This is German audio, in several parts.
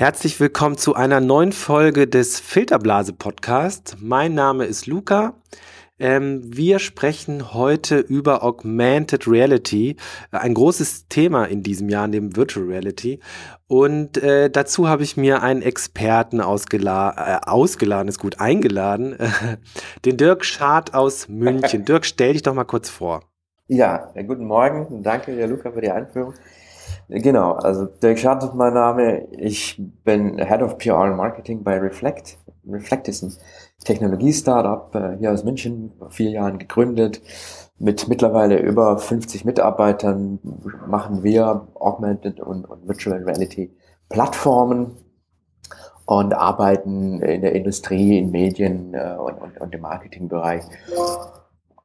Herzlich willkommen zu einer neuen Folge des Filterblase Podcast. Mein Name ist Luca. Ähm, wir sprechen heute über Augmented Reality, ein großes Thema in diesem Jahr neben Virtual Reality. Und äh, dazu habe ich mir einen Experten ausgela äh, ausgeladen, ist gut, eingeladen, äh, den Dirk Schad aus München. Dirk, stell dich doch mal kurz vor. Ja, guten Morgen. Danke, Herr Luca, für die Einführung. Genau, also Dirk Schad ist mein Name. Ich bin Head of PR and Marketing bei Reflect. Reflect ist ein Technologie-Startup äh, hier aus München, vor vier Jahren gegründet. Mit mittlerweile über 50 Mitarbeitern machen wir Augmented und, und Virtual Reality Plattformen und arbeiten in der Industrie, in Medien äh, und, und, und im Marketingbereich.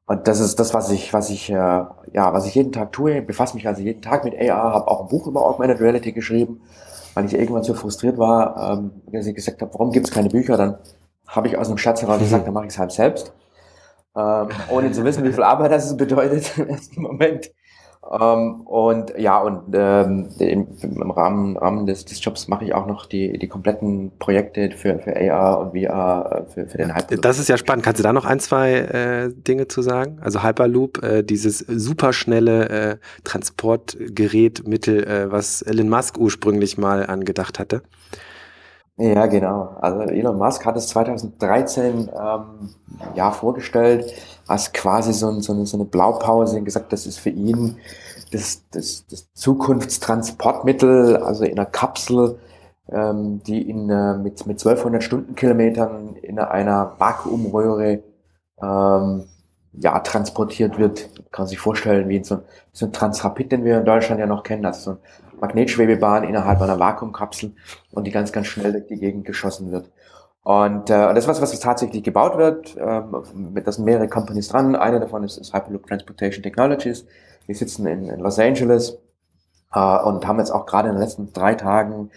Und das ist das, was ich, was ich, äh, ja, was ich jeden Tag tue. Ich befasse mich also jeden Tag mit AR, habe auch ein Buch über Augmented Reality geschrieben, weil ich irgendwann so frustriert war, ähm, dass ich gesagt habe, warum gibt es keine Bücher? Dann habe ich aus einem Schatz heraus gesagt, dann mache ich es halt selbst. Ähm, ohne zu wissen, wie viel Arbeit das bedeutet im ersten Moment. Ähm, und ja, und ähm, im, im Rahmen, Rahmen des, des Jobs mache ich auch noch die, die kompletten Projekte für, für AR und VR äh, für, für den Hyperloop. Das ist ja spannend. Kannst du da noch ein, zwei äh, Dinge zu sagen? Also Hyperloop, äh, dieses superschnelle äh, Transportgerätmittel, äh, was Elon Musk ursprünglich mal angedacht hatte. Ja, genau. Also Elon Musk hat es 2013 ähm, ja, vorgestellt als quasi so, ein, so, eine, so eine Blaupause und gesagt, das ist für ihn das, das, das Zukunftstransportmittel, also in einer Kapsel, ähm, die in, äh, mit, mit 1200 Stundenkilometern in einer Vakuumröhre ähm, ja, transportiert wird. Kann man sich vorstellen, wie in so, so ein Transrapid, den wir in Deutschland ja noch kennen, also so ein Magnetschwebebahn innerhalb einer Vakuumkapsel und die ganz, ganz schnell durch die Gegend geschossen wird. Und äh, das ist was, was tatsächlich gebaut wird. Ähm, da sind mehrere Companies dran. Eine davon ist, ist Hyperloop Transportation Technologies. Die sitzen in, in Los Angeles äh, und haben jetzt auch gerade in den letzten drei Tagen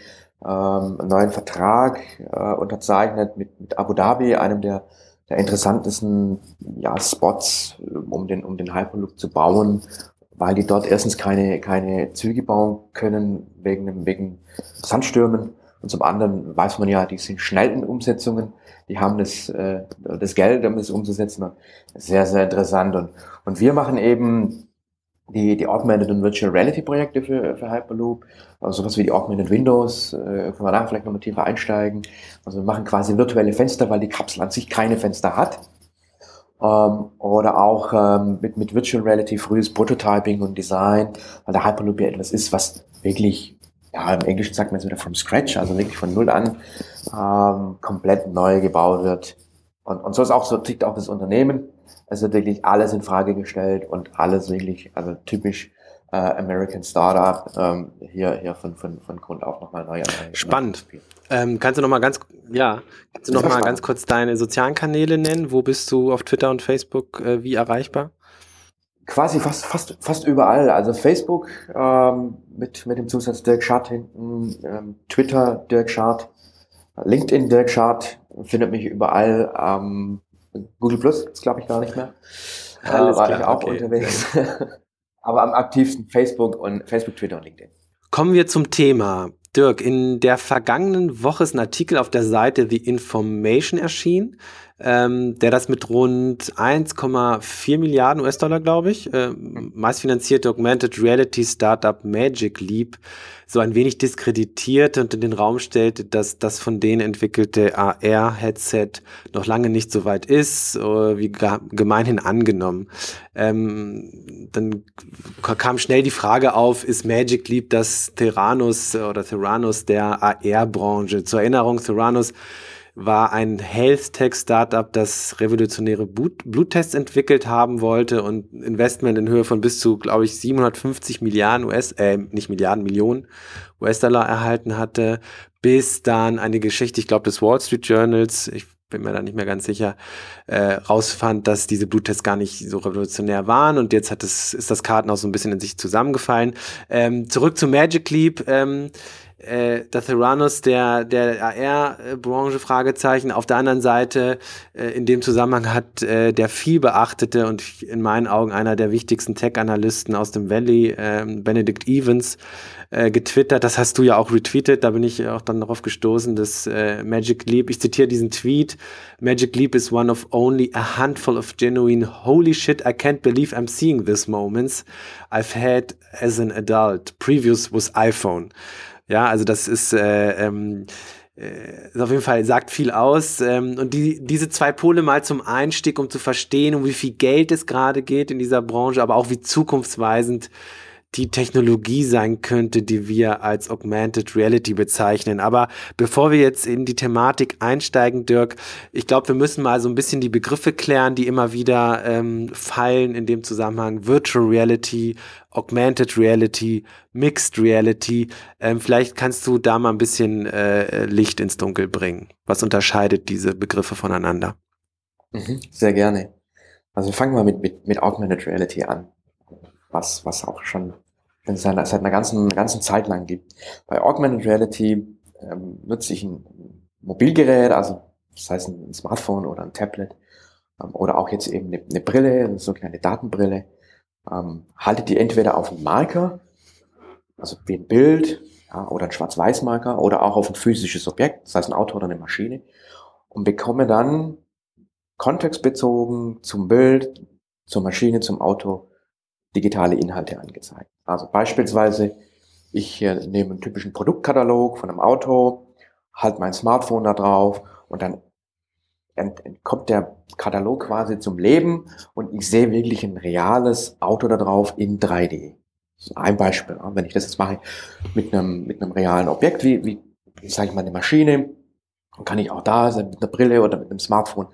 ähm, einen neuen Vertrag äh, unterzeichnet mit, mit Abu Dhabi, einem der, der interessantesten ja, Spots, um den, um den Hyperloop zu bauen weil die dort erstens keine, keine Züge bauen können wegen, wegen Sandstürmen. Und zum anderen weiß man ja, die sind schnell in Umsetzungen, die haben das, äh, das Geld, um das umzusetzen. Sehr, sehr interessant. Und, und wir machen eben die, die Augmented und Virtual Reality Projekte für, für Hyperloop, also sowas wie die Augmented Windows, äh, können wir da vielleicht nochmal tiefer einsteigen. Also wir machen quasi virtuelle Fenster, weil die Kapsel an sich keine Fenster hat. Ähm, oder auch ähm, mit, mit Virtual Reality frühes Prototyping und Design, weil der Hyperloop ja etwas ist, was wirklich, ja, im Englischen sagt man jetzt wieder from scratch, also wirklich von null an, ähm, komplett neu gebaut wird. Und, und so ist auch, so tickt auch das Unternehmen. Es wird wirklich alles in Frage gestellt und alles wirklich, also typisch äh, American Startup, ähm, hier, hier von, von, von Grund auf nochmal neu. Spannend. Ähm, kannst du noch mal ganz, ja, kannst du noch mal ganz kurz deine sozialen Kanäle nennen? Wo bist du auf Twitter und Facebook äh, wie erreichbar? Quasi fast, fast, fast überall. Also Facebook ähm, mit, mit dem Zusatz Dirk Schad hinten, ähm, Twitter Dirk Schad, LinkedIn Dirk Schad, findet mich überall. Ähm, Google Plus ist glaube ich gar nicht mehr. Äh, Alles war klar, ich auch okay. unterwegs. Aber am aktivsten Facebook und Facebook, Twitter und LinkedIn. Kommen wir zum Thema. Dirk, in der vergangenen Woche ist ein Artikel auf der Seite The Information erschienen, ähm, der das mit rund 1,4 Milliarden US-Dollar, glaube ich, äh, meistfinanzierte Augmented Reality Startup Magic Leap so ein wenig diskreditiert und in den Raum stellte, dass das von denen entwickelte AR-Headset noch lange nicht so weit ist, äh, wie gemeinhin angenommen. Ähm, dann kam schnell die Frage auf, ist Magic Leap das Theranos oder Theranos der AR-Branche? Zur Erinnerung, Theranos war ein Health-Tech-Startup, das revolutionäre Bluttests entwickelt haben wollte und Investment in Höhe von bis zu, glaube ich, 750 Milliarden US, äh, nicht Milliarden, Millionen US-Dollar erhalten hatte, bis dann eine Geschichte, ich glaube, des Wall Street Journals, ich bin mir da nicht mehr ganz sicher, äh, rausfand, dass diese Bluttests gar nicht so revolutionär waren und jetzt hat es, ist das Kartenhaus so ein bisschen in sich zusammengefallen. Ähm, zurück zu Magic Leap. Ähm, äh, der Theranos der, der AR-Branche, Fragezeichen. Auf der anderen Seite, äh, in dem Zusammenhang hat äh, der viel beachtete und in meinen Augen einer der wichtigsten Tech-Analysten aus dem Valley, äh, Benedict Evans, äh, getwittert. Das hast du ja auch retweetet. Da bin ich auch dann darauf gestoßen, dass äh, Magic Leap, ich zitiere diesen Tweet, Magic Leap is one of only a handful of genuine holy shit, I can't believe I'm seeing this moments I've had as an adult. Previous was iPhone. Ja, also das ist, äh, ähm, äh, ist auf jeden Fall, sagt viel aus. Ähm, und die, diese zwei Pole mal zum Einstieg, um zu verstehen, um wie viel Geld es gerade geht in dieser Branche, aber auch wie zukunftsweisend die Technologie sein könnte, die wir als Augmented Reality bezeichnen. Aber bevor wir jetzt in die Thematik einsteigen, Dirk, ich glaube, wir müssen mal so ein bisschen die Begriffe klären, die immer wieder ähm, fallen in dem Zusammenhang. Virtual Reality, Augmented Reality, Mixed Reality. Ähm, vielleicht kannst du da mal ein bisschen äh, Licht ins Dunkel bringen. Was unterscheidet diese Begriffe voneinander? Mhm, sehr gerne. Also fangen wir mit, mit, mit Augmented Reality an was, was auch schon seit, seit einer ganzen, ganzen Zeit lang gibt. Bei Augmented Reality ähm, nutze ich ein Mobilgerät, also das heißt ein Smartphone oder ein Tablet ähm, oder auch jetzt eben eine, eine Brille, eine sogenannte Datenbrille, ähm, halte die entweder auf einen Marker, also wie ein Bild ja, oder ein Schwarz-Weiß-Marker oder auch auf ein physisches Objekt, das heißt ein Auto oder eine Maschine und bekomme dann kontextbezogen zum Bild, zur Maschine, zum Auto digitale Inhalte angezeigt. Also beispielsweise, ich nehme einen typischen Produktkatalog von einem Auto, halte mein Smartphone da drauf und dann kommt der Katalog quasi zum Leben und ich sehe wirklich ein reales Auto da drauf in 3D. ein Beispiel. Wenn ich das jetzt mache mit einem, mit einem realen Objekt, wie, wie sage ich mal, eine Maschine, dann kann ich auch da mit einer Brille oder mit einem Smartphone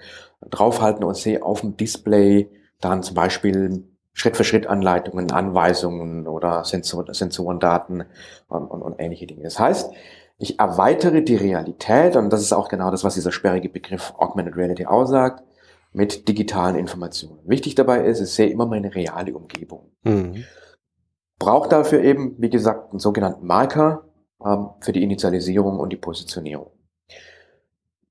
draufhalten und sehe auf dem Display dann zum Beispiel Schritt-für-Schritt-Anleitungen, Anweisungen oder Sensor, Sensorendaten und, und, und ähnliche Dinge. Das heißt, ich erweitere die Realität, und das ist auch genau das, was dieser sperrige Begriff Augmented Reality aussagt, mit digitalen Informationen. Wichtig dabei ist, ich sehe immer meine reale Umgebung. Mhm. Braucht dafür eben, wie gesagt, einen sogenannten Marker ähm, für die Initialisierung und die Positionierung.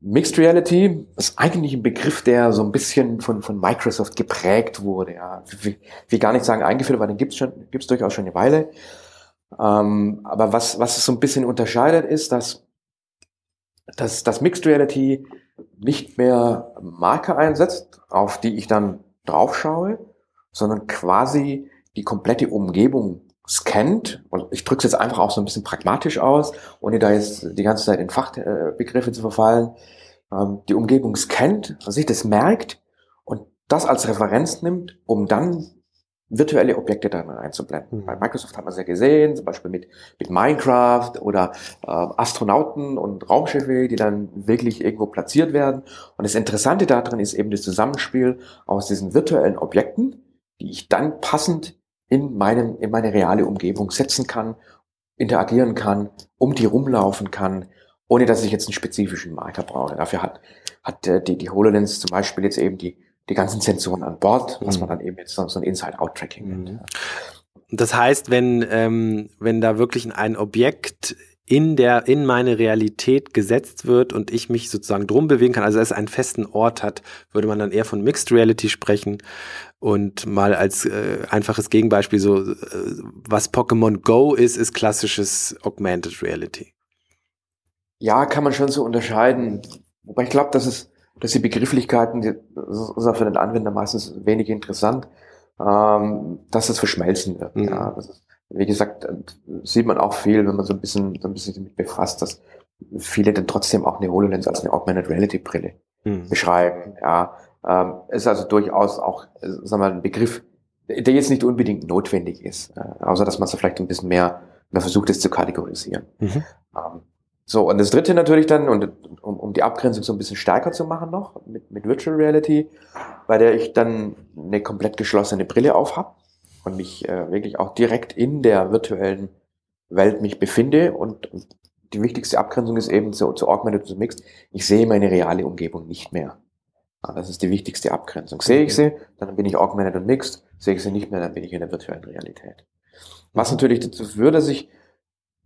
Mixed Reality ist eigentlich ein Begriff, der so ein bisschen von, von Microsoft geprägt wurde. Ja. Wie, wie gar nicht sagen eingeführt, weil den gibt's schon, gibt's durchaus schon eine Weile. Ähm, aber was, was es so ein bisschen unterscheidet, ist, dass, dass, dass Mixed Reality nicht mehr Marker einsetzt, auf die ich dann draufschaue, sondern quasi die komplette Umgebung scannt, und ich drücke es jetzt einfach auch so ein bisschen pragmatisch aus, ohne da jetzt die ganze Zeit in Fachbegriffe zu verfallen, ähm, die Umgebung scannt, sich das merkt und das als Referenz nimmt, um dann virtuelle Objekte da einzublenden. Mhm. Bei Microsoft hat man es ja gesehen, zum Beispiel mit, mit Minecraft oder äh, Astronauten und Raumschiffe, die dann wirklich irgendwo platziert werden. Und das Interessante daran ist eben das Zusammenspiel aus diesen virtuellen Objekten, die ich dann passend in, meinen, in meine reale Umgebung setzen kann, interagieren kann, um die rumlaufen kann, ohne dass ich jetzt einen spezifischen Marker brauche. Dafür hat, hat äh, die, die HoloLens zum Beispiel jetzt eben die, die ganzen Sensoren an Bord, was mhm. man dann eben jetzt so, ein Inside-Out-Tracking nennt. Mhm. Das heißt, wenn, ähm, wenn da wirklich ein Objekt in der, in meine Realität gesetzt wird und ich mich sozusagen drum bewegen kann, also es einen festen Ort hat, würde man dann eher von Mixed Reality sprechen. Und mal als äh, einfaches Gegenbeispiel so, äh, was Pokémon Go ist, ist klassisches Augmented Reality. Ja, kann man schon so unterscheiden. Wobei ich glaube, dass es, dass die Begrifflichkeiten, die, das ist für den Anwender meistens wenig interessant, ähm, dass es verschmelzen wird. Mhm. Ja, ist, wie gesagt, sieht man auch viel, wenn man so ein bisschen, so ein bisschen damit befasst, dass viele dann trotzdem auch eine HoloLens als eine Augmented Reality Brille mhm. beschreiben. Ja, ähm, ist also durchaus auch, äh, sagen wir mal, ein Begriff, der jetzt nicht unbedingt notwendig ist, äh, außer dass man so vielleicht ein bisschen mehr, mehr versucht, es zu kategorisieren. Mhm. Ähm, so, und das dritte natürlich dann, und um, um die Abgrenzung so ein bisschen stärker zu machen noch, mit, mit Virtual Reality, bei der ich dann eine komplett geschlossene Brille auf habe und mich äh, wirklich auch direkt in der virtuellen Welt mich befinde und, und die wichtigste Abgrenzung ist eben zu, zu Augmented und Mixed. Ich sehe meine reale Umgebung nicht mehr. Ja, das ist die wichtigste Abgrenzung. Sehe ich sie, dann bin ich Augmented und Mixed. Sehe ich sie nicht mehr, dann bin ich in der virtuellen Realität. Was mhm. natürlich dazu führt, dass ich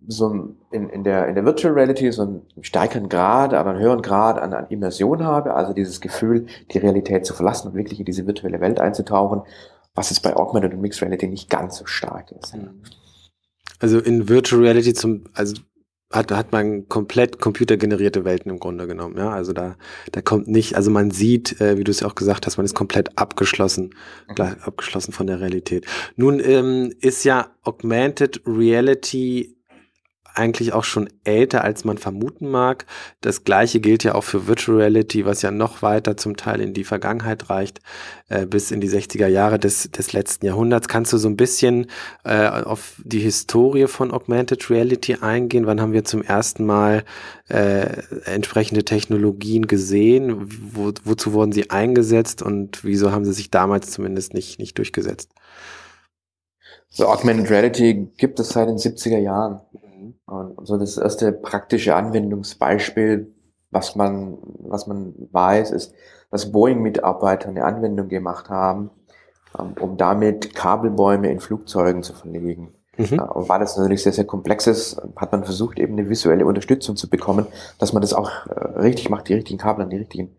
so in, in, der, in der Virtual Reality so einen stärkeren Grad, aber einen höheren Grad an, an Immersion habe, also dieses Gefühl, die Realität zu verlassen und wirklich in diese virtuelle Welt einzutauchen, was es bei Augmented und Mixed Reality nicht ganz so stark ist. Mhm. Also in Virtual Reality zum, also hat, hat man komplett computergenerierte Welten im Grunde genommen. Ja, also da, da kommt nicht, also man sieht, äh, wie du es ja auch gesagt hast, man ist komplett abgeschlossen, mhm. abgeschlossen von der Realität. Nun ähm, ist ja Augmented Reality eigentlich auch schon älter, als man vermuten mag. Das gleiche gilt ja auch für Virtual Reality, was ja noch weiter zum Teil in die Vergangenheit reicht, äh, bis in die 60er Jahre des, des letzten Jahrhunderts. Kannst du so ein bisschen äh, auf die Historie von Augmented Reality eingehen? Wann haben wir zum ersten Mal äh, entsprechende Technologien gesehen? Wo, wozu wurden sie eingesetzt und wieso haben sie sich damals zumindest nicht, nicht durchgesetzt? So Augmented Reality gibt es seit den 70er Jahren. Und so das erste praktische Anwendungsbeispiel, was man, was man weiß, ist, dass Boeing-Mitarbeiter eine Anwendung gemacht haben, ähm, um damit Kabelbäume in Flugzeugen zu verlegen. Mhm. Und weil das natürlich sehr, sehr komplex ist, hat man versucht, eben eine visuelle Unterstützung zu bekommen, dass man das auch äh, richtig macht, die richtigen Kabel an die richtigen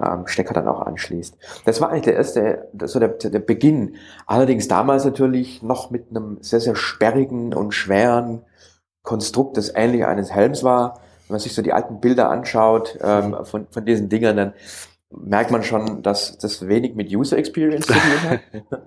ähm, Stecker dann auch anschließt. Das war eigentlich der erste, so der, der Beginn. Allerdings damals natürlich noch mit einem sehr, sehr sperrigen und schweren Konstrukt, das ähnlich eines Helms war. Wenn man sich so die alten Bilder anschaut ähm, von, von diesen Dingern, dann merkt man schon, dass das wenig mit User Experience zu tun hat.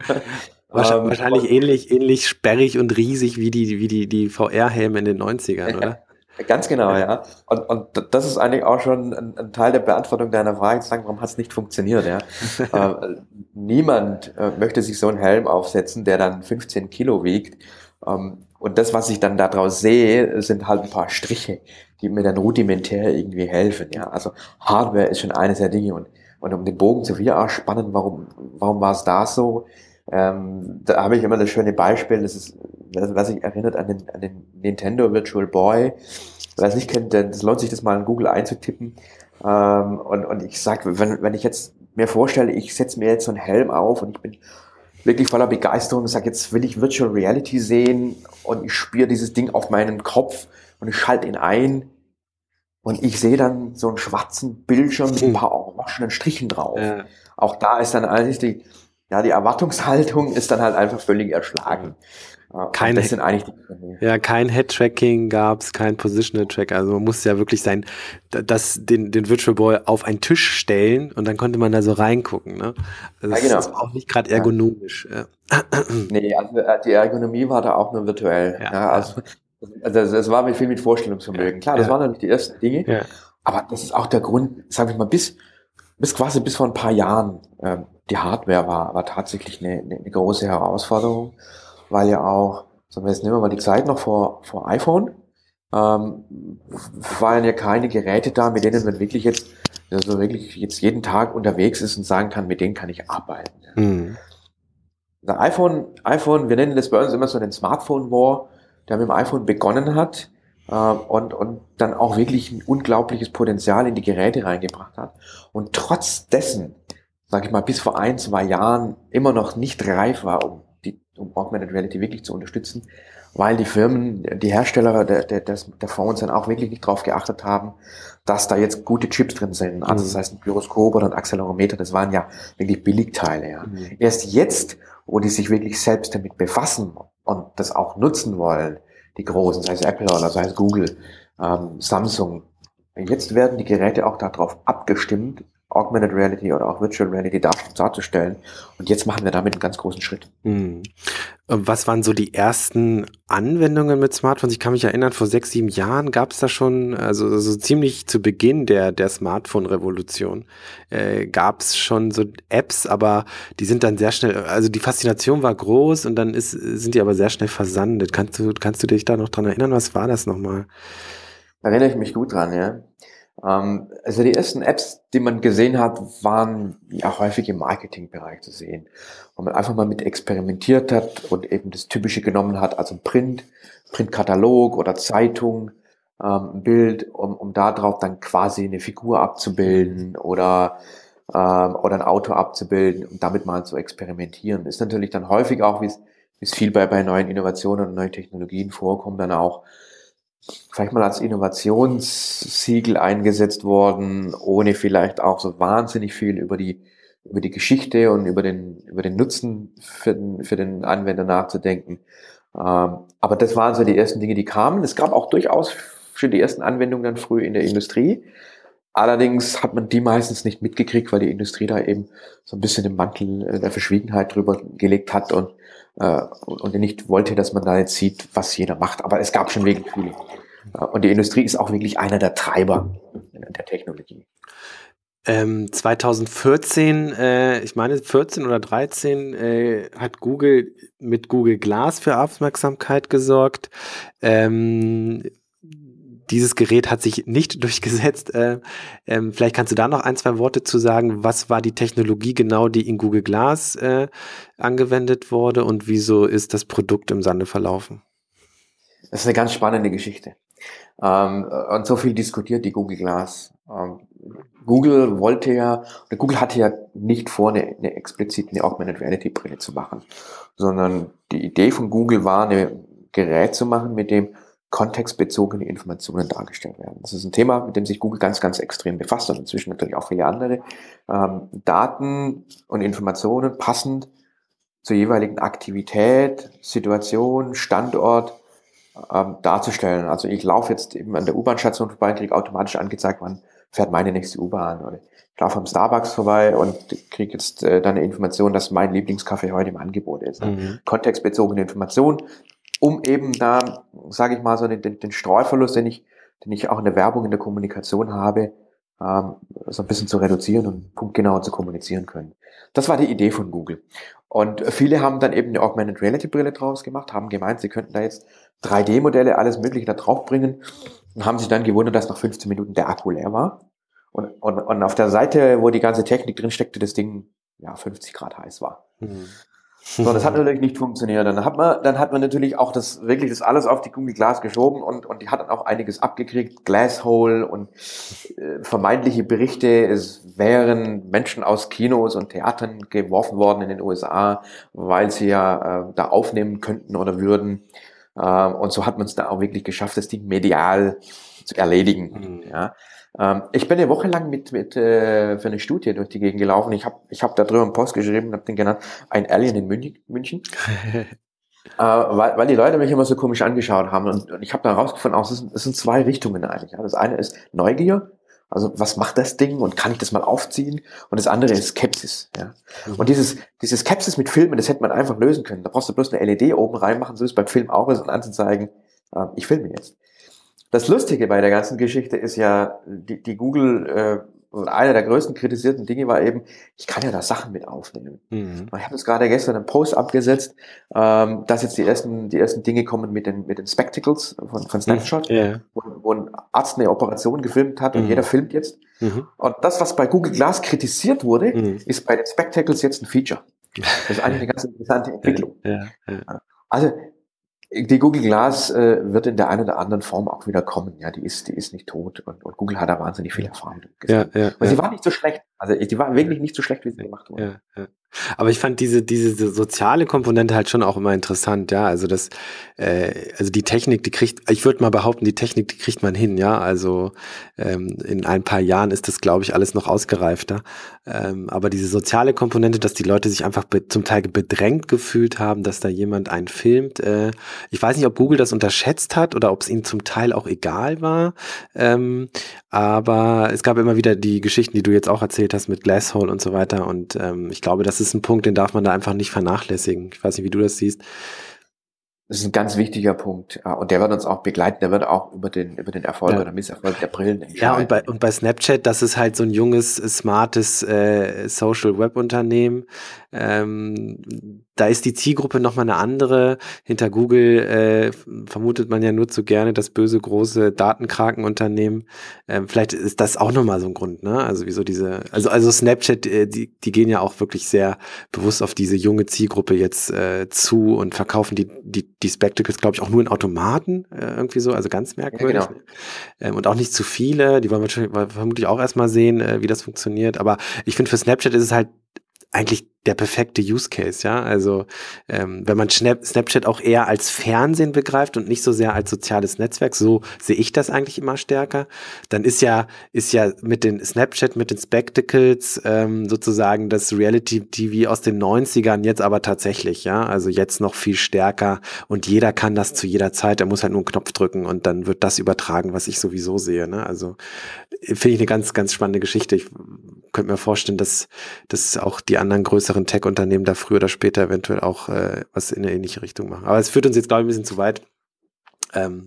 Ähm, wahrscheinlich ähm, ähnlich, ähnlich sperrig und riesig wie die, wie die, die VR-Helme in den 90ern, oder? Ganz genau, ja. Und, und das ist eigentlich auch schon ein, ein Teil der Beantwortung deiner Frage, zu sagen, warum hat es nicht funktioniert, ja. äh, niemand äh, möchte sich so einen Helm aufsetzen, der dann 15 Kilo wiegt. Ähm, und das, was ich dann daraus sehe, sind halt ein paar Striche, die mir dann rudimentär irgendwie helfen. Ja, also Hardware ist schon eines der Dinge und und um den Bogen zu VR spannen, warum warum war es da so? Ähm, da habe ich immer das schöne Beispiel, das ist, was sich erinnert an den, an den Nintendo Virtual Boy. Wer es nicht kennt, das lohnt sich das mal in Google einzutippen. Ähm, und, und ich sag, wenn, wenn ich jetzt mir vorstelle, ich setze mir jetzt so einen Helm auf und ich bin wirklich voller Begeisterung und sage, jetzt will ich Virtual Reality sehen und ich spüre dieses Ding auf meinen Kopf und ich schalte ihn ein und ich sehe dann so einen schwarzen Bildschirm mit ein paar orangenen Strichen drauf. Ja. Auch da ist dann eigentlich die, ja, die Erwartungshaltung ist dann halt einfach völlig erschlagen. Kein, das sind eigentlich die ja, kein Head-Tracking gab's, kein Positional-Track. Also man musste ja wirklich sein, das, den, den Virtual Boy auf einen Tisch stellen und dann konnte man da so reingucken. Ne? Also ja, genau. Das ist auch nicht gerade ergonomisch. Ja. Nee, also äh, die Ergonomie war da auch nur virtuell. Ja, ja also, also es war mit viel mit Vorstellungsvermögen. Klar, das waren natürlich die ersten Dinge. Ja. Aber das ist auch der Grund, sage ich mal, bis, bis quasi bis vor ein paar Jahren äh, die Hardware war, war tatsächlich eine, eine, eine große Herausforderung weil ja auch, sagen wir jetzt nehmen wir mal die Zeit noch vor, vor iPhone, ähm, waren ja keine Geräte da, mit denen man wirklich jetzt, also wirklich jetzt jeden Tag unterwegs ist und sagen kann, mit denen kann ich arbeiten. Mhm. Das iPhone, iPhone, wir nennen das bei uns immer so den Smartphone War, der mit dem iPhone begonnen hat und, und dann auch wirklich ein unglaubliches Potenzial in die Geräte reingebracht hat. Und trotz dessen, sage ich mal, bis vor ein, zwei Jahren immer noch nicht reif war, um die, um Augmented Reality wirklich zu unterstützen, weil die Firmen, die Hersteller der, der, der Phones dann auch wirklich nicht darauf geachtet haben, dass da jetzt gute Chips drin sind. Also das mhm. heißt ein Gyroskop oder ein Accelerometer, das waren ja wirklich Billigteile. Ja. Mhm. Erst jetzt, wo die sich wirklich selbst damit befassen und das auch nutzen wollen, die Großen, sei es Apple oder sei es Google, ähm, Samsung, jetzt werden die Geräte auch darauf abgestimmt, Augmented Reality oder auch Virtual Reality darzustellen. Und jetzt machen wir damit einen ganz großen Schritt. Hm. Was waren so die ersten Anwendungen mit Smartphones? Ich kann mich erinnern, vor sechs, sieben Jahren gab es da schon, also, also ziemlich zu Beginn der, der Smartphone-Revolution, äh, gab es schon so Apps, aber die sind dann sehr schnell, also die Faszination war groß und dann ist, sind die aber sehr schnell versandet. Kannst du, kannst du dich da noch dran erinnern? Was war das nochmal? Da erinnere ich mich gut dran, ja. Ähm, also die ersten Apps, die man gesehen hat, waren ja häufig im Marketingbereich zu sehen, wo man einfach mal mit experimentiert hat und eben das Typische genommen hat, also Print, Printkatalog oder Zeitung, ähm, ein Bild, um, um darauf dann quasi eine Figur abzubilden oder, ähm, oder ein Auto abzubilden und damit mal zu experimentieren. Ist natürlich dann häufig auch, wie es viel bei, bei neuen Innovationen und neuen Technologien vorkommt, dann auch vielleicht mal als Innovationssiegel eingesetzt worden, ohne vielleicht auch so wahnsinnig viel über die über die Geschichte und über den über den Nutzen für den, für den Anwender nachzudenken. Ähm, aber das waren so die ersten Dinge, die kamen. Es gab auch durchaus schon die ersten Anwendungen dann früh in der Industrie. Allerdings hat man die meistens nicht mitgekriegt, weil die Industrie da eben so ein bisschen den Mantel äh, der Verschwiegenheit drüber gelegt hat und, äh, und nicht wollte, dass man da jetzt sieht, was jeder macht. Aber es gab schon wirklich viele. Und die Industrie ist auch wirklich einer der Treiber der Technologie. Ähm, 2014, äh, ich meine 14 oder 13, äh, hat Google mit Google Glass für Aufmerksamkeit gesorgt. Ähm, dieses Gerät hat sich nicht durchgesetzt. Äh, ähm, vielleicht kannst du da noch ein, zwei Worte zu sagen. Was war die Technologie genau, die in Google Glass äh, angewendet wurde und wieso ist das Produkt im Sande verlaufen? Das ist eine ganz spannende Geschichte. Ähm, und so viel diskutiert die Google Glass. Ähm, Google wollte ja, oder Google hatte ja nicht vor, eine, eine explizit eine Augmented Reality Brille zu machen, sondern die Idee von Google war, ein Gerät zu machen, mit dem kontextbezogene Informationen dargestellt werden. Das ist ein Thema, mit dem sich Google ganz, ganz extrem befasst und inzwischen natürlich auch viele andere. Ähm, Daten und Informationen passend zur jeweiligen Aktivität, Situation, Standort ähm, darzustellen. Also ich laufe jetzt eben an der U-Bahn-Station vorbei und kriege automatisch angezeigt, wann fährt meine nächste U-Bahn. Oder ich laufe am Starbucks vorbei und kriege jetzt äh, dann eine Information, dass mein Lieblingskaffee heute im Angebot ist. Mhm. Kontextbezogene Information, um eben da, sage ich mal, so den, den, den Streuverlust, den ich, den ich auch in der Werbung, in der Kommunikation habe, ähm, so ein bisschen zu reduzieren und punktgenau zu kommunizieren können. Das war die Idee von Google. Und viele haben dann eben eine Augmented Reality Brille draus gemacht, haben gemeint, sie könnten da jetzt 3D-Modelle, alles Mögliche da drauf bringen und haben sich dann gewundert, dass nach 15 Minuten der Akku leer war. Und, und, und auf der Seite, wo die ganze Technik drin steckte, das Ding ja 50 Grad heiß war. Mhm. So, das hat natürlich nicht funktioniert. Dann hat man, dann hat man natürlich auch das wirklich das alles auf die Google Glass geschoben und und die hat dann auch einiges abgekriegt, Glasshole und äh, vermeintliche Berichte. Es wären Menschen aus Kinos und Theatern geworfen worden in den USA, weil sie ja äh, da aufnehmen könnten oder würden. Äh, und so hat man es da auch wirklich geschafft, das Ding medial zu erledigen. Mhm. Ja. Ähm, ich bin eine Woche lang mit, mit äh, für eine Studie durch die Gegend gelaufen. Ich habe ich hab da drüber einen Post geschrieben und habe den genannt, ein Alien in München. äh, weil, weil die Leute mich immer so komisch angeschaut haben. Und, und ich habe da herausgefunden, es, sind, es sind zwei Richtungen eigentlich. Ja. Das eine ist Neugier, also was macht das Ding und kann ich das mal aufziehen? Und das andere ist Skepsis. Ja. Mhm. Und dieses, dieses Skepsis mit Filmen, das hätte man einfach lösen können. Da brauchst du bloß eine LED oben reinmachen, so ist beim Film auch ist, und anzuzeigen, äh, ich filme jetzt. Das Lustige bei der ganzen Geschichte ist ja, die, die Google, äh, einer der größten kritisierten Dinge war eben, ich kann ja da Sachen mit aufnehmen. Mhm. Ich habe jetzt gerade gestern einen Post abgesetzt, ähm, dass jetzt die ersten, die ersten Dinge kommen mit den, mit den Spectacles von, von Snapshot, mhm. wo, wo ein Arzt eine Operation gefilmt hat und mhm. jeder filmt jetzt. Mhm. Und das, was bei Google Glass kritisiert wurde, mhm. ist bei den Spectacles jetzt ein Feature. Das ist eigentlich eine ganz interessante Entwicklung. Ja, ja. Also die Google Glass äh, wird in der einen oder anderen Form auch wieder kommen. Ja, die ist, die ist nicht tot und, und Google hat da wahnsinnig viel Erfahrung. Ja, ja, und sie war nicht so schlecht. Also die war wirklich nicht so schlecht, wie sie gemacht wurde. Ja, ja. Aber ich fand diese, diese soziale Komponente halt schon auch immer interessant, ja. Also das, äh, also die Technik, die kriegt, ich würde mal behaupten, die Technik, die kriegt man hin, ja. Also ähm, in ein paar Jahren ist das, glaube ich, alles noch ausgereifter. Ähm, aber diese soziale Komponente, dass die Leute sich einfach zum Teil bedrängt gefühlt haben, dass da jemand einen filmt. Äh, ich weiß nicht, ob Google das unterschätzt hat oder ob es ihnen zum Teil auch egal war. Ähm, aber es gab immer wieder die Geschichten, die du jetzt auch erzählt hast mit Glasshole und so weiter. Und ähm, ich glaube, das ist ein Punkt, den darf man da einfach nicht vernachlässigen. Ich weiß nicht, wie du das siehst. Das ist ein ganz wichtiger Punkt. Und der wird uns auch begleiten. Der wird auch über den, über den Erfolg ja. oder Misserfolg der Brillen entscheiden. Ja, und bei, und bei Snapchat, das ist halt so ein junges, smartes äh, Social Web Unternehmen. Ähm, da ist die Zielgruppe nochmal eine andere. Hinter Google äh, vermutet man ja nur zu gerne das böse große Datenkrakenunternehmen. Ähm, vielleicht ist das auch nochmal so ein Grund, ne? Also wieso diese, also also Snapchat, äh, die, die gehen ja auch wirklich sehr bewusst auf diese junge Zielgruppe jetzt äh, zu und verkaufen die, die die Spectacles, glaube ich, auch nur in Automaten, äh, irgendwie so, also ganz merkwürdig. Ja, genau. ähm, und auch nicht zu viele, die wollen wir vermutlich auch erstmal sehen, äh, wie das funktioniert. Aber ich finde, für Snapchat ist es halt eigentlich der perfekte Use Case, ja. Also ähm, wenn man Snap Snapchat auch eher als Fernsehen begreift und nicht so sehr als soziales Netzwerk, so sehe ich das eigentlich immer stärker, dann ist ja ist ja mit den Snapchat, mit den Spectacles ähm, sozusagen das Reality TV aus den 90ern jetzt aber tatsächlich, ja. Also jetzt noch viel stärker und jeder kann das zu jeder Zeit. Er muss halt nur einen Knopf drücken und dann wird das übertragen, was ich sowieso sehe. Ne? Also finde ich eine ganz ganz spannende Geschichte. Ich könnte mir vorstellen, dass dass auch die anderen größeren Tech-Unternehmen da früher oder später eventuell auch äh, was in eine ähnliche Richtung machen. Aber es führt uns jetzt, glaube ich, ein bisschen zu weit. Ähm,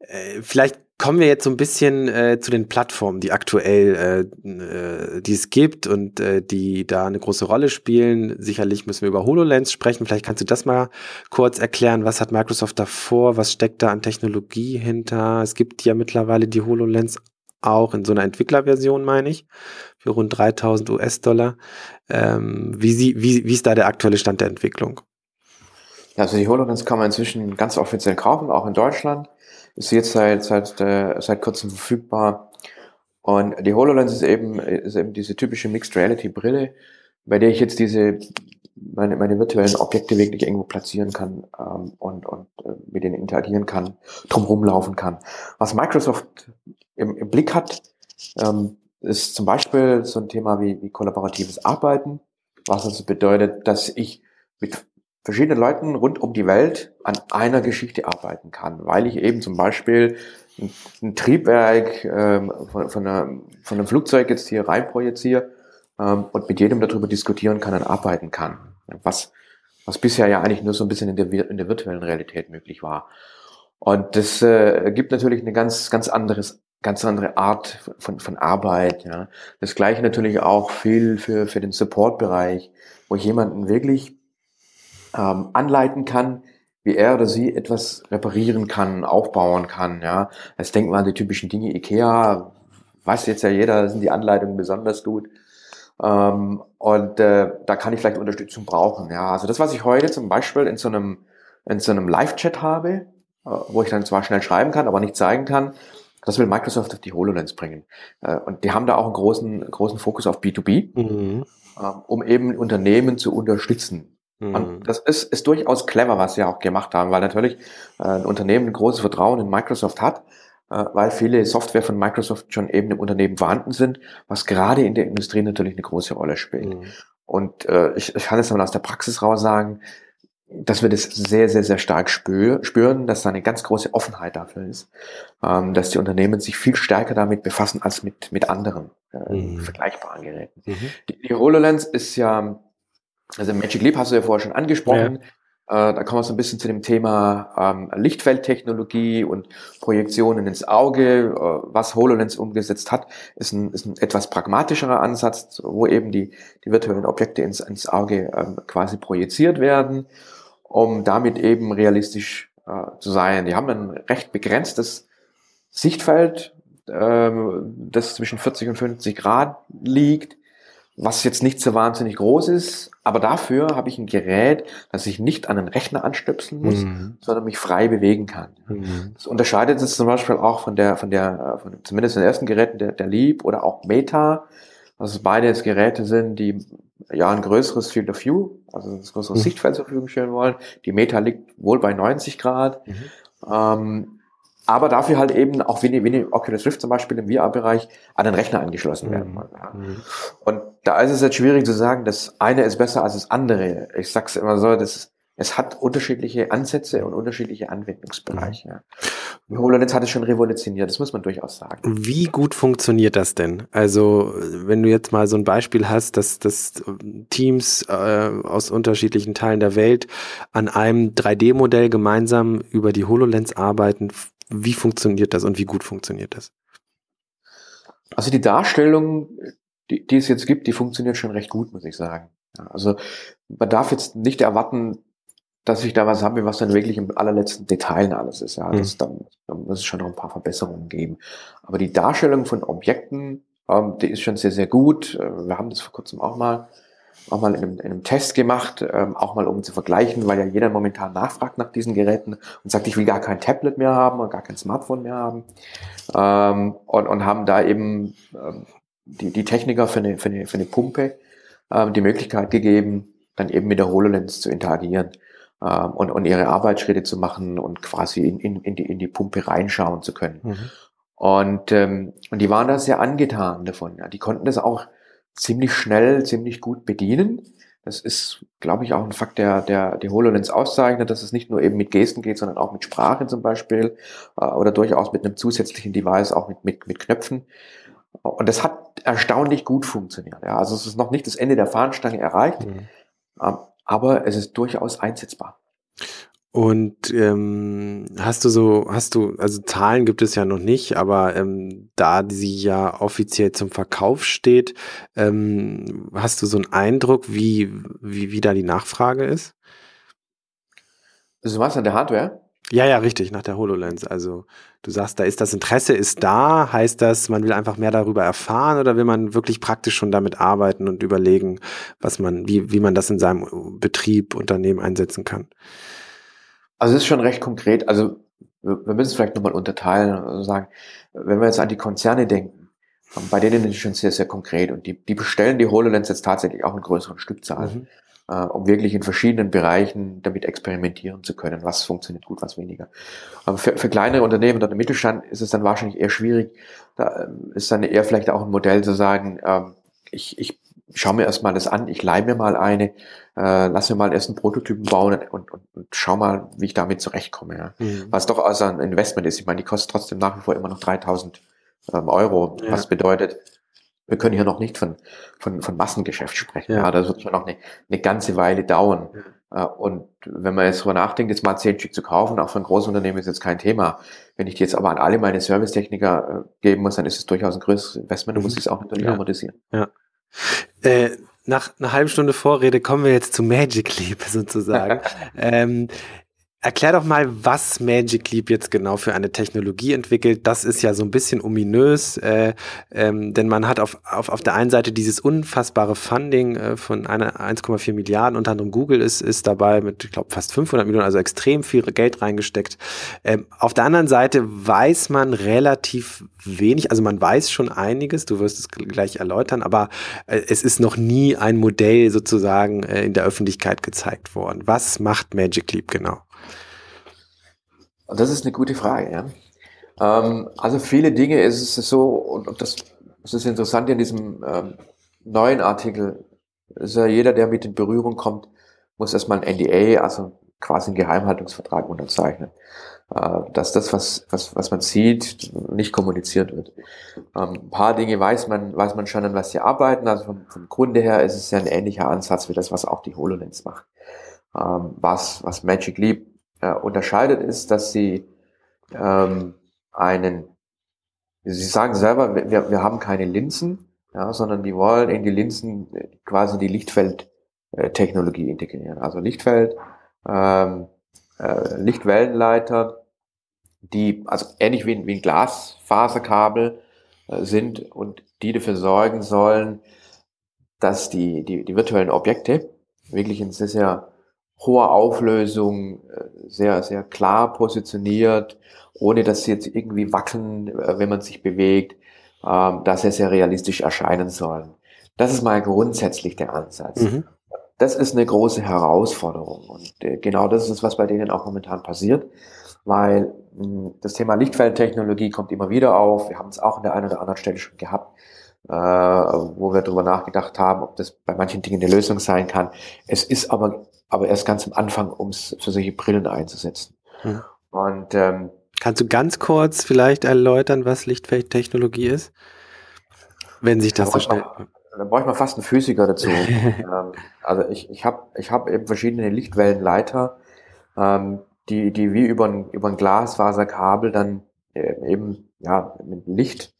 äh, vielleicht kommen wir jetzt so ein bisschen äh, zu den Plattformen, die aktuell, äh, äh, die es gibt und äh, die da eine große Rolle spielen. Sicherlich müssen wir über HoloLens sprechen. Vielleicht kannst du das mal kurz erklären. Was hat Microsoft davor? Was steckt da an Technologie hinter? Es gibt ja mittlerweile die HoloLens auch in so einer Entwicklerversion, meine ich, für rund 3000 US-Dollar. Ähm, wie, wie, wie ist da der aktuelle Stand der Entwicklung? Also die HoloLens kann man inzwischen ganz offiziell kaufen, auch in Deutschland. Ist jetzt seit, seit, äh, seit kurzem verfügbar. Und die HoloLens ist eben, ist eben diese typische Mixed Reality Brille, bei der ich jetzt diese meine, meine virtuellen Objekte wirklich irgendwo platzieren kann ähm, und, und äh, mit denen interagieren kann, drumherum laufen kann. Was Microsoft im, im Blick hat, ähm, ist zum Beispiel so ein Thema wie, wie kollaboratives Arbeiten, was also bedeutet, dass ich mit verschiedenen Leuten rund um die Welt an einer Geschichte arbeiten kann, weil ich eben zum Beispiel ein, ein Triebwerk ähm, von, von, einer, von einem Flugzeug jetzt hier rein projiziere ähm, und mit jedem darüber diskutieren kann und arbeiten kann. Was, was bisher ja eigentlich nur so ein bisschen in der, in der virtuellen Realität möglich war. Und das äh, gibt natürlich eine ganz, ganz anderes ganz andere Art von, von Arbeit. Ja. Das gleiche natürlich auch viel für, für den Support-Bereich, wo ich jemanden wirklich ähm, anleiten kann, wie er oder sie etwas reparieren kann, aufbauen kann. Ja. Jetzt denken wir an die typischen Dinge, Ikea, weiß jetzt ja jeder, sind die Anleitungen besonders gut. Ähm, und äh, da kann ich vielleicht Unterstützung brauchen. Ja. Also das, was ich heute zum Beispiel in so einem, in so einem Live-Chat habe, äh, wo ich dann zwar schnell schreiben kann, aber nicht zeigen kann, das will Microsoft auf die HoloLens bringen. Äh, und die haben da auch einen großen, großen Fokus auf B2B, mhm. Ähm, um eben Unternehmen zu unterstützen. Mhm. Und das ist, ist durchaus clever, was sie auch gemacht haben, weil natürlich äh, ein Unternehmen ein großes Vertrauen in Microsoft hat, äh, weil viele Software von Microsoft schon eben im Unternehmen vorhanden sind, was gerade in der Industrie natürlich eine große Rolle spielt. Mhm. Und äh, ich, ich kann es mal aus der Praxis raus sagen, dass wir das sehr, sehr, sehr stark spür, spüren, dass da eine ganz große Offenheit dafür ist, ähm, dass die Unternehmen sich viel stärker damit befassen als mit, mit anderen äh, mhm. vergleichbaren Geräten. Mhm. Die, die HoloLens ist ja, also Magic Leap hast du ja vorher schon angesprochen, ja. Äh, da kommen wir so ein bisschen zu dem Thema ähm, Lichtfeldtechnologie und Projektionen ins Auge. Äh, was HoloLens umgesetzt hat, ist ein, ist ein etwas pragmatischerer Ansatz, wo eben die, die virtuellen Objekte ins, ins Auge ähm, quasi projiziert werden um damit eben realistisch äh, zu sein. Die haben ein recht begrenztes Sichtfeld, äh, das zwischen 40 und 50 Grad liegt, was jetzt nicht so wahnsinnig groß ist, aber dafür habe ich ein Gerät, das ich nicht an den Rechner anstöpseln muss, mhm. sondern mich frei bewegen kann. Mhm. Das unterscheidet es zum Beispiel auch von der, von der, von, zumindest den ersten Geräten der, der Leap oder auch Meta, also beide jetzt Geräte sind, die ja ein größeres Field of View, also ein größeres mhm. Sichtfeld zur Verfügung stellen wollen. Die Meta liegt wohl bei 90 Grad. Mhm. Ähm, aber dafür halt eben auch wie die Oculus Rift zum Beispiel im VR-Bereich an den Rechner angeschlossen werden wollen. Ja. Mhm. Und da ist es jetzt schwierig zu sagen, das eine ist besser als das andere. Ich sag's immer so, das es hat unterschiedliche Ansätze und unterschiedliche Anwendungsbereiche. Ja. HoloLens hat es schon revolutioniert, das muss man durchaus sagen. Wie gut funktioniert das denn? Also, wenn du jetzt mal so ein Beispiel hast, dass, dass Teams äh, aus unterschiedlichen Teilen der Welt an einem 3D-Modell gemeinsam über die HoloLens arbeiten, wie funktioniert das und wie gut funktioniert das? Also die Darstellung, die, die es jetzt gibt, die funktioniert schon recht gut, muss ich sagen. also man darf jetzt nicht erwarten, dass ich da was habe, was dann wirklich im allerletzten Detail alles ist. Ja, das, mhm. dann, dann muss es schon noch ein paar Verbesserungen geben. Aber die Darstellung von Objekten, ähm, die ist schon sehr, sehr gut. Äh, wir haben das vor kurzem auch mal auch mal in einem, in einem Test gemacht, ähm, auch mal um zu vergleichen, weil ja jeder momentan nachfragt nach diesen Geräten und sagt, ich will gar kein Tablet mehr haben und gar kein Smartphone mehr haben. Ähm, und, und haben da eben ähm, die, die Techniker für eine, für eine, für eine Pumpe ähm, die Möglichkeit gegeben, dann eben mit der HoloLens zu interagieren ähm, und, und ihre Arbeitsschritte zu machen und quasi in, in, in, die, in die Pumpe reinschauen zu können. Mhm. Und, ähm, und die waren da sehr angetan davon. Ja. Die konnten das auch ziemlich schnell, ziemlich gut bedienen. Das ist, glaube ich, auch ein Fakt, der, der die HoloLens auszeichnet, dass es nicht nur eben mit Gesten geht, sondern auch mit Sprache zum Beispiel äh, oder durchaus mit einem zusätzlichen Device, auch mit, mit, mit Knöpfen. Und das hat erstaunlich gut funktioniert. Ja. Also es ist noch nicht das Ende der Fahnenstange erreicht, mhm. ähm, aber es ist durchaus einsetzbar. Und ähm, hast du so, hast du, also Zahlen gibt es ja noch nicht, aber ähm, da sie ja offiziell zum Verkauf steht, ähm, hast du so einen Eindruck, wie, wie, wie da die Nachfrage ist? Also was an der Hardware? Ja, ja, richtig, nach der HoloLens. Also du sagst, da ist das Interesse ist da, heißt das, man will einfach mehr darüber erfahren oder will man wirklich praktisch schon damit arbeiten und überlegen, was man, wie, wie man das in seinem Betrieb, Unternehmen einsetzen kann? Also es ist schon recht konkret. Also wir, müssen es vielleicht nochmal unterteilen und sagen, wenn wir jetzt an die Konzerne denken, bei denen ist es schon sehr, sehr konkret und die, die bestellen die HoloLens jetzt tatsächlich auch in größeren Stückzahlen, mhm. äh, um wirklich in verschiedenen Bereichen damit experimentieren zu können, was funktioniert gut, was weniger. Aber für, für kleinere Unternehmen oder Mittelstand ist es dann wahrscheinlich eher schwierig. Da ähm, ist dann eher vielleicht auch ein Modell zu sagen, ähm, ich, ich schau mir erstmal das an, ich leih mir mal eine, äh, lass mir mal erst einen Prototypen bauen und, und, und schau mal, wie ich damit zurechtkomme. Ja. Mhm. Was doch also ein Investment ist. Ich meine, die kostet trotzdem nach wie vor immer noch 3000 ähm, Euro, ja. was bedeutet, wir können hier noch nicht von, von, von Massengeschäft sprechen. Ja. ja das wird schon noch eine, eine ganze Weile dauern. Ja. Äh, und wenn man jetzt drüber nachdenkt, jetzt mal zehn Stück zu kaufen, auch für ein Großunternehmen ist jetzt kein Thema. Wenn ich die jetzt aber an alle meine Servicetechniker äh, geben muss, dann ist es durchaus ein größeres Investment und mhm. muss es auch natürlich amortisieren. Ja. Äh, nach einer halben Stunde Vorrede kommen wir jetzt zu Magic Leap sozusagen. ähm, Erklär doch mal, was Magic Leap jetzt genau für eine Technologie entwickelt. Das ist ja so ein bisschen ominös, äh, ähm, denn man hat auf, auf, auf der einen Seite dieses unfassbare Funding äh, von 1,4 Milliarden, unter anderem Google ist, ist dabei mit, ich glaube, fast 500 Millionen, also extrem viel Geld reingesteckt. Ähm, auf der anderen Seite weiß man relativ wenig, also man weiß schon einiges, du wirst es gleich erläutern, aber äh, es ist noch nie ein Modell sozusagen äh, in der Öffentlichkeit gezeigt worden. Was macht Magic Leap genau? Das ist eine gute Frage, ja. Ähm, also viele Dinge ist es so, und, das, das ist interessant in diesem ähm, neuen Artikel, ist ja jeder, der mit in Berührung kommt, muss erstmal ein NDA, also quasi einen Geheimhaltungsvertrag unterzeichnen. Äh, dass das, was, was, was man sieht, nicht kommuniziert wird. Ähm, ein paar Dinge weiß man, weiß man schon, an was sie arbeiten. Also vom, vom Grunde her ist es ja ein ähnlicher Ansatz wie das, was auch die HoloLens macht. Ähm, was, was Magic Leap äh, unterscheidet, ist, dass sie ähm, einen, sie sagen selber, wir, wir haben keine Linsen, ja, sondern die wollen in die Linsen quasi die Lichtfeldtechnologie integrieren. Also Lichtfeld, ähm, äh, Lichtwellenleiter, die also ähnlich wie, wie ein Glasfaserkabel äh, sind und die dafür sorgen sollen, dass die, die, die virtuellen Objekte wirklich in sehr, sehr hoher Auflösung, äh, sehr, sehr klar positioniert, ohne dass sie jetzt irgendwie wackeln, äh, wenn man sich bewegt, ähm, dass sie sehr realistisch erscheinen sollen. Das ist mal grundsätzlich der Ansatz. Mhm. Das ist eine große Herausforderung und äh, genau das ist, was bei denen auch momentan passiert, weil hm, das Thema Lichtfeldtechnologie kommt immer wieder auf. Wir haben es auch an der einen oder anderen Stelle schon gehabt, wo wir darüber nachgedacht haben, ob das bei manchen Dingen eine Lösung sein kann. Es ist aber aber erst ganz am Anfang, um es für solche Brillen einzusetzen. Hm. Und ähm, Kannst du ganz kurz vielleicht erläutern, was Lichtfeldtechnologie ist? Wenn sich das da so schnell. Mal, da brauche ich mal fast einen Physiker dazu. ähm, also ich, ich habe ich hab eben verschiedene Lichtwellenleiter, ähm, die, die wie über ein, über ein Glasfaserkabel dann äh, eben ja, mit Licht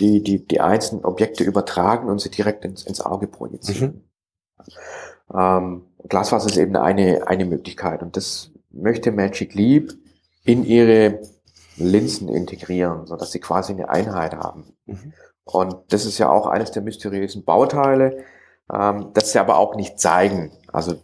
die, die, die einzelnen Objekte übertragen und sie direkt ins, ins Auge projizieren. Mhm. Ähm, Glasfaser ist eben eine, eine Möglichkeit und das möchte Magic Leap in ihre Linsen integrieren, so dass sie quasi eine Einheit haben. Mhm. Und das ist ja auch eines der mysteriösen Bauteile. ähm, das sie aber auch nicht zeigen. Also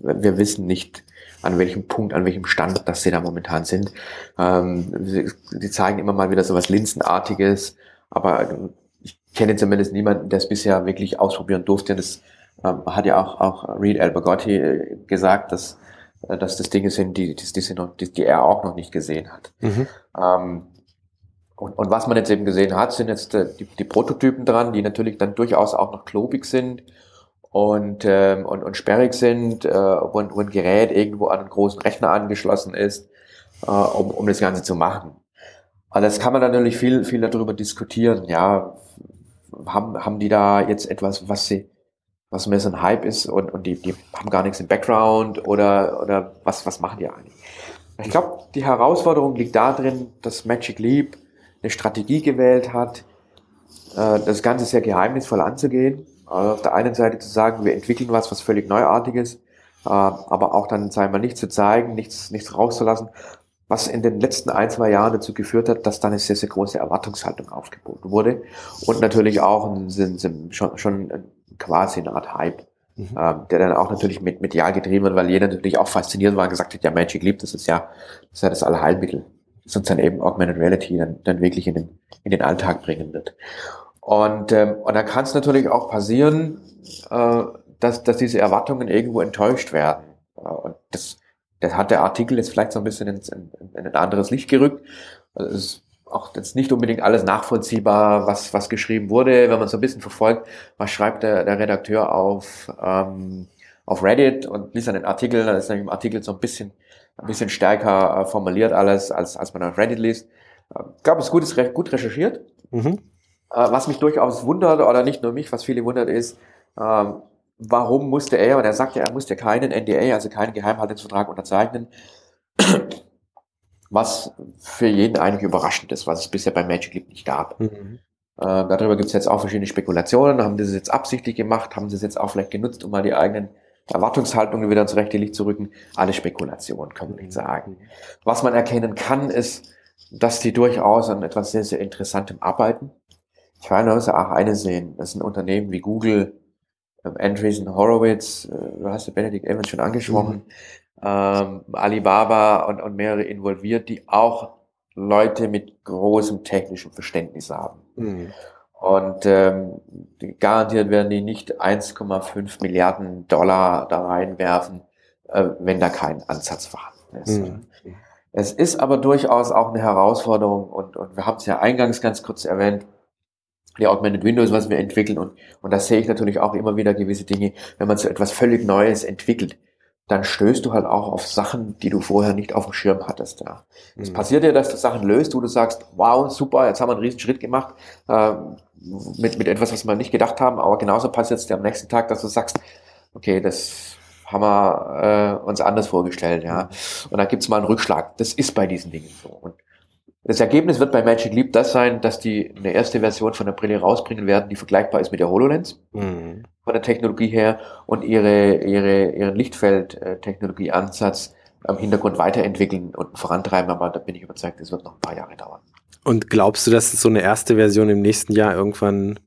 wir wissen nicht, an welchem Punkt, an welchem Stand dass sie da momentan sind. Ähm, sie, sie zeigen immer mal wieder so was Linsenartiges, aber ich kenne zumindest niemanden, der es bisher wirklich ausprobieren durfte. Das hat ja auch, auch Reed Albergotti äh, gesagt, dass, äh, dass das Dinge sind, die, die, die, sind noch, die, die er auch noch nicht gesehen hat. Mhm. Ähm, und, und was man jetzt eben gesehen hat, sind jetzt äh, die, die Prototypen dran, die natürlich dann durchaus auch noch klobig sind und, ähm, und, und sperrig sind, äh, wo, ein, wo ein Gerät irgendwo an einen großen Rechner angeschlossen ist, äh, um, um das Ganze zu machen. Und das kann man natürlich viel, viel darüber diskutieren. Ja, haben, haben die da jetzt etwas, was sie, was mehr so ein Hype ist und, und die, die haben gar nichts im Background oder, oder was, was machen die eigentlich? Ich glaube, die Herausforderung liegt darin, dass Magic Leap eine Strategie gewählt hat, äh, das Ganze sehr geheimnisvoll anzugehen. Also auf der einen Seite zu sagen, wir entwickeln was, was völlig Neuartiges, äh, aber auch dann, sagen wir, nicht zu zeigen, nichts, nichts rauszulassen, was in den letzten ein, zwei Jahren dazu geführt hat, dass dann eine sehr, sehr große Erwartungshaltung aufgeboten wurde und natürlich auch ein, ein, schon, schon quasi eine Art Hype, mhm. ähm, der dann auch natürlich mit medial getrieben wird, weil jeder natürlich auch fasziniert war und gesagt hat, ja, Magic liebt, das ist ja das, ist ja das Allheilmittel, das uns dann eben Augmented Reality dann, dann wirklich in den, in den Alltag bringen wird. Und, ähm, und dann kann es natürlich auch passieren, äh, dass, dass diese Erwartungen irgendwo enttäuscht werden. Äh, und das das hat der Artikel jetzt vielleicht so ein bisschen in, in, in ein anderes Licht gerückt. Also es ist auch jetzt nicht unbedingt alles nachvollziehbar, was, was geschrieben wurde. Wenn man so ein bisschen verfolgt, was schreibt der, der Redakteur auf, ähm, auf Reddit und liest dann den Artikel, dann ist dann im Artikel so ein bisschen, ein bisschen stärker äh, formuliert alles, als, als man auf Reddit liest. Ich äh, glaube, es ist gut, ist gut recherchiert. Mhm. Äh, was mich durchaus wundert, oder nicht nur mich, was viele wundert, ist, ähm, warum musste er, und er sagte, er musste keinen NDA, also keinen Geheimhaltungsvertrag unterzeichnen, was für jeden eigentlich überraschend ist, was es bisher bei Magic Leap nicht gab. Mhm. Äh, darüber gibt es jetzt auch verschiedene Spekulationen. Haben sie es jetzt absichtlich gemacht? Haben sie es jetzt auch vielleicht genutzt, um mal die eigenen Erwartungshaltungen wieder ins rechte Licht zu rücken? Alle Spekulationen, kann man nicht mhm. sagen. Was man erkennen kann, ist, dass die durchaus an etwas sehr, sehr Interessantem arbeiten. Ich kann also auch eine sehen. Das sind Unternehmen wie Google, ähm, Andreessen Horowitz, äh, du hast ja Benedict Evans schon angesprochen, mhm. Ähm, Alibaba und, und mehrere involviert, die auch Leute mit großem technischem Verständnis haben. Mhm. Und ähm, garantiert werden die nicht 1,5 Milliarden Dollar da reinwerfen, äh, wenn da kein Ansatz vorhanden ist. Mhm. Es ist aber durchaus auch eine Herausforderung und, und wir haben es ja eingangs ganz kurz erwähnt, die Augmented Windows, was wir entwickeln. Und, und da sehe ich natürlich auch immer wieder gewisse Dinge, wenn man so etwas völlig Neues entwickelt, dann stößt du halt auch auf Sachen, die du vorher nicht auf dem Schirm hattest. Ja. Mhm. Es passiert ja, dass du Sachen löst, wo du sagst, wow, super, jetzt haben wir einen riesen Schritt gemacht, äh, mit, mit etwas, was wir nicht gedacht haben, aber genauso passiert es dir am nächsten Tag, dass du sagst, okay, das haben wir äh, uns anders vorgestellt, ja. Mhm. Und dann gibt's mal einen Rückschlag. Das ist bei diesen Dingen so. Und das Ergebnis wird bei Magic Leap das sein, dass die eine erste Version von der Brille rausbringen werden, die vergleichbar ist mit der HoloLens mhm. von der Technologie her und ihre, ihre, ihren Lichtfeld-Technologieansatz am Hintergrund weiterentwickeln und vorantreiben, aber da bin ich überzeugt, es wird noch ein paar Jahre dauern. Und glaubst du, dass so eine erste Version im nächsten Jahr irgendwann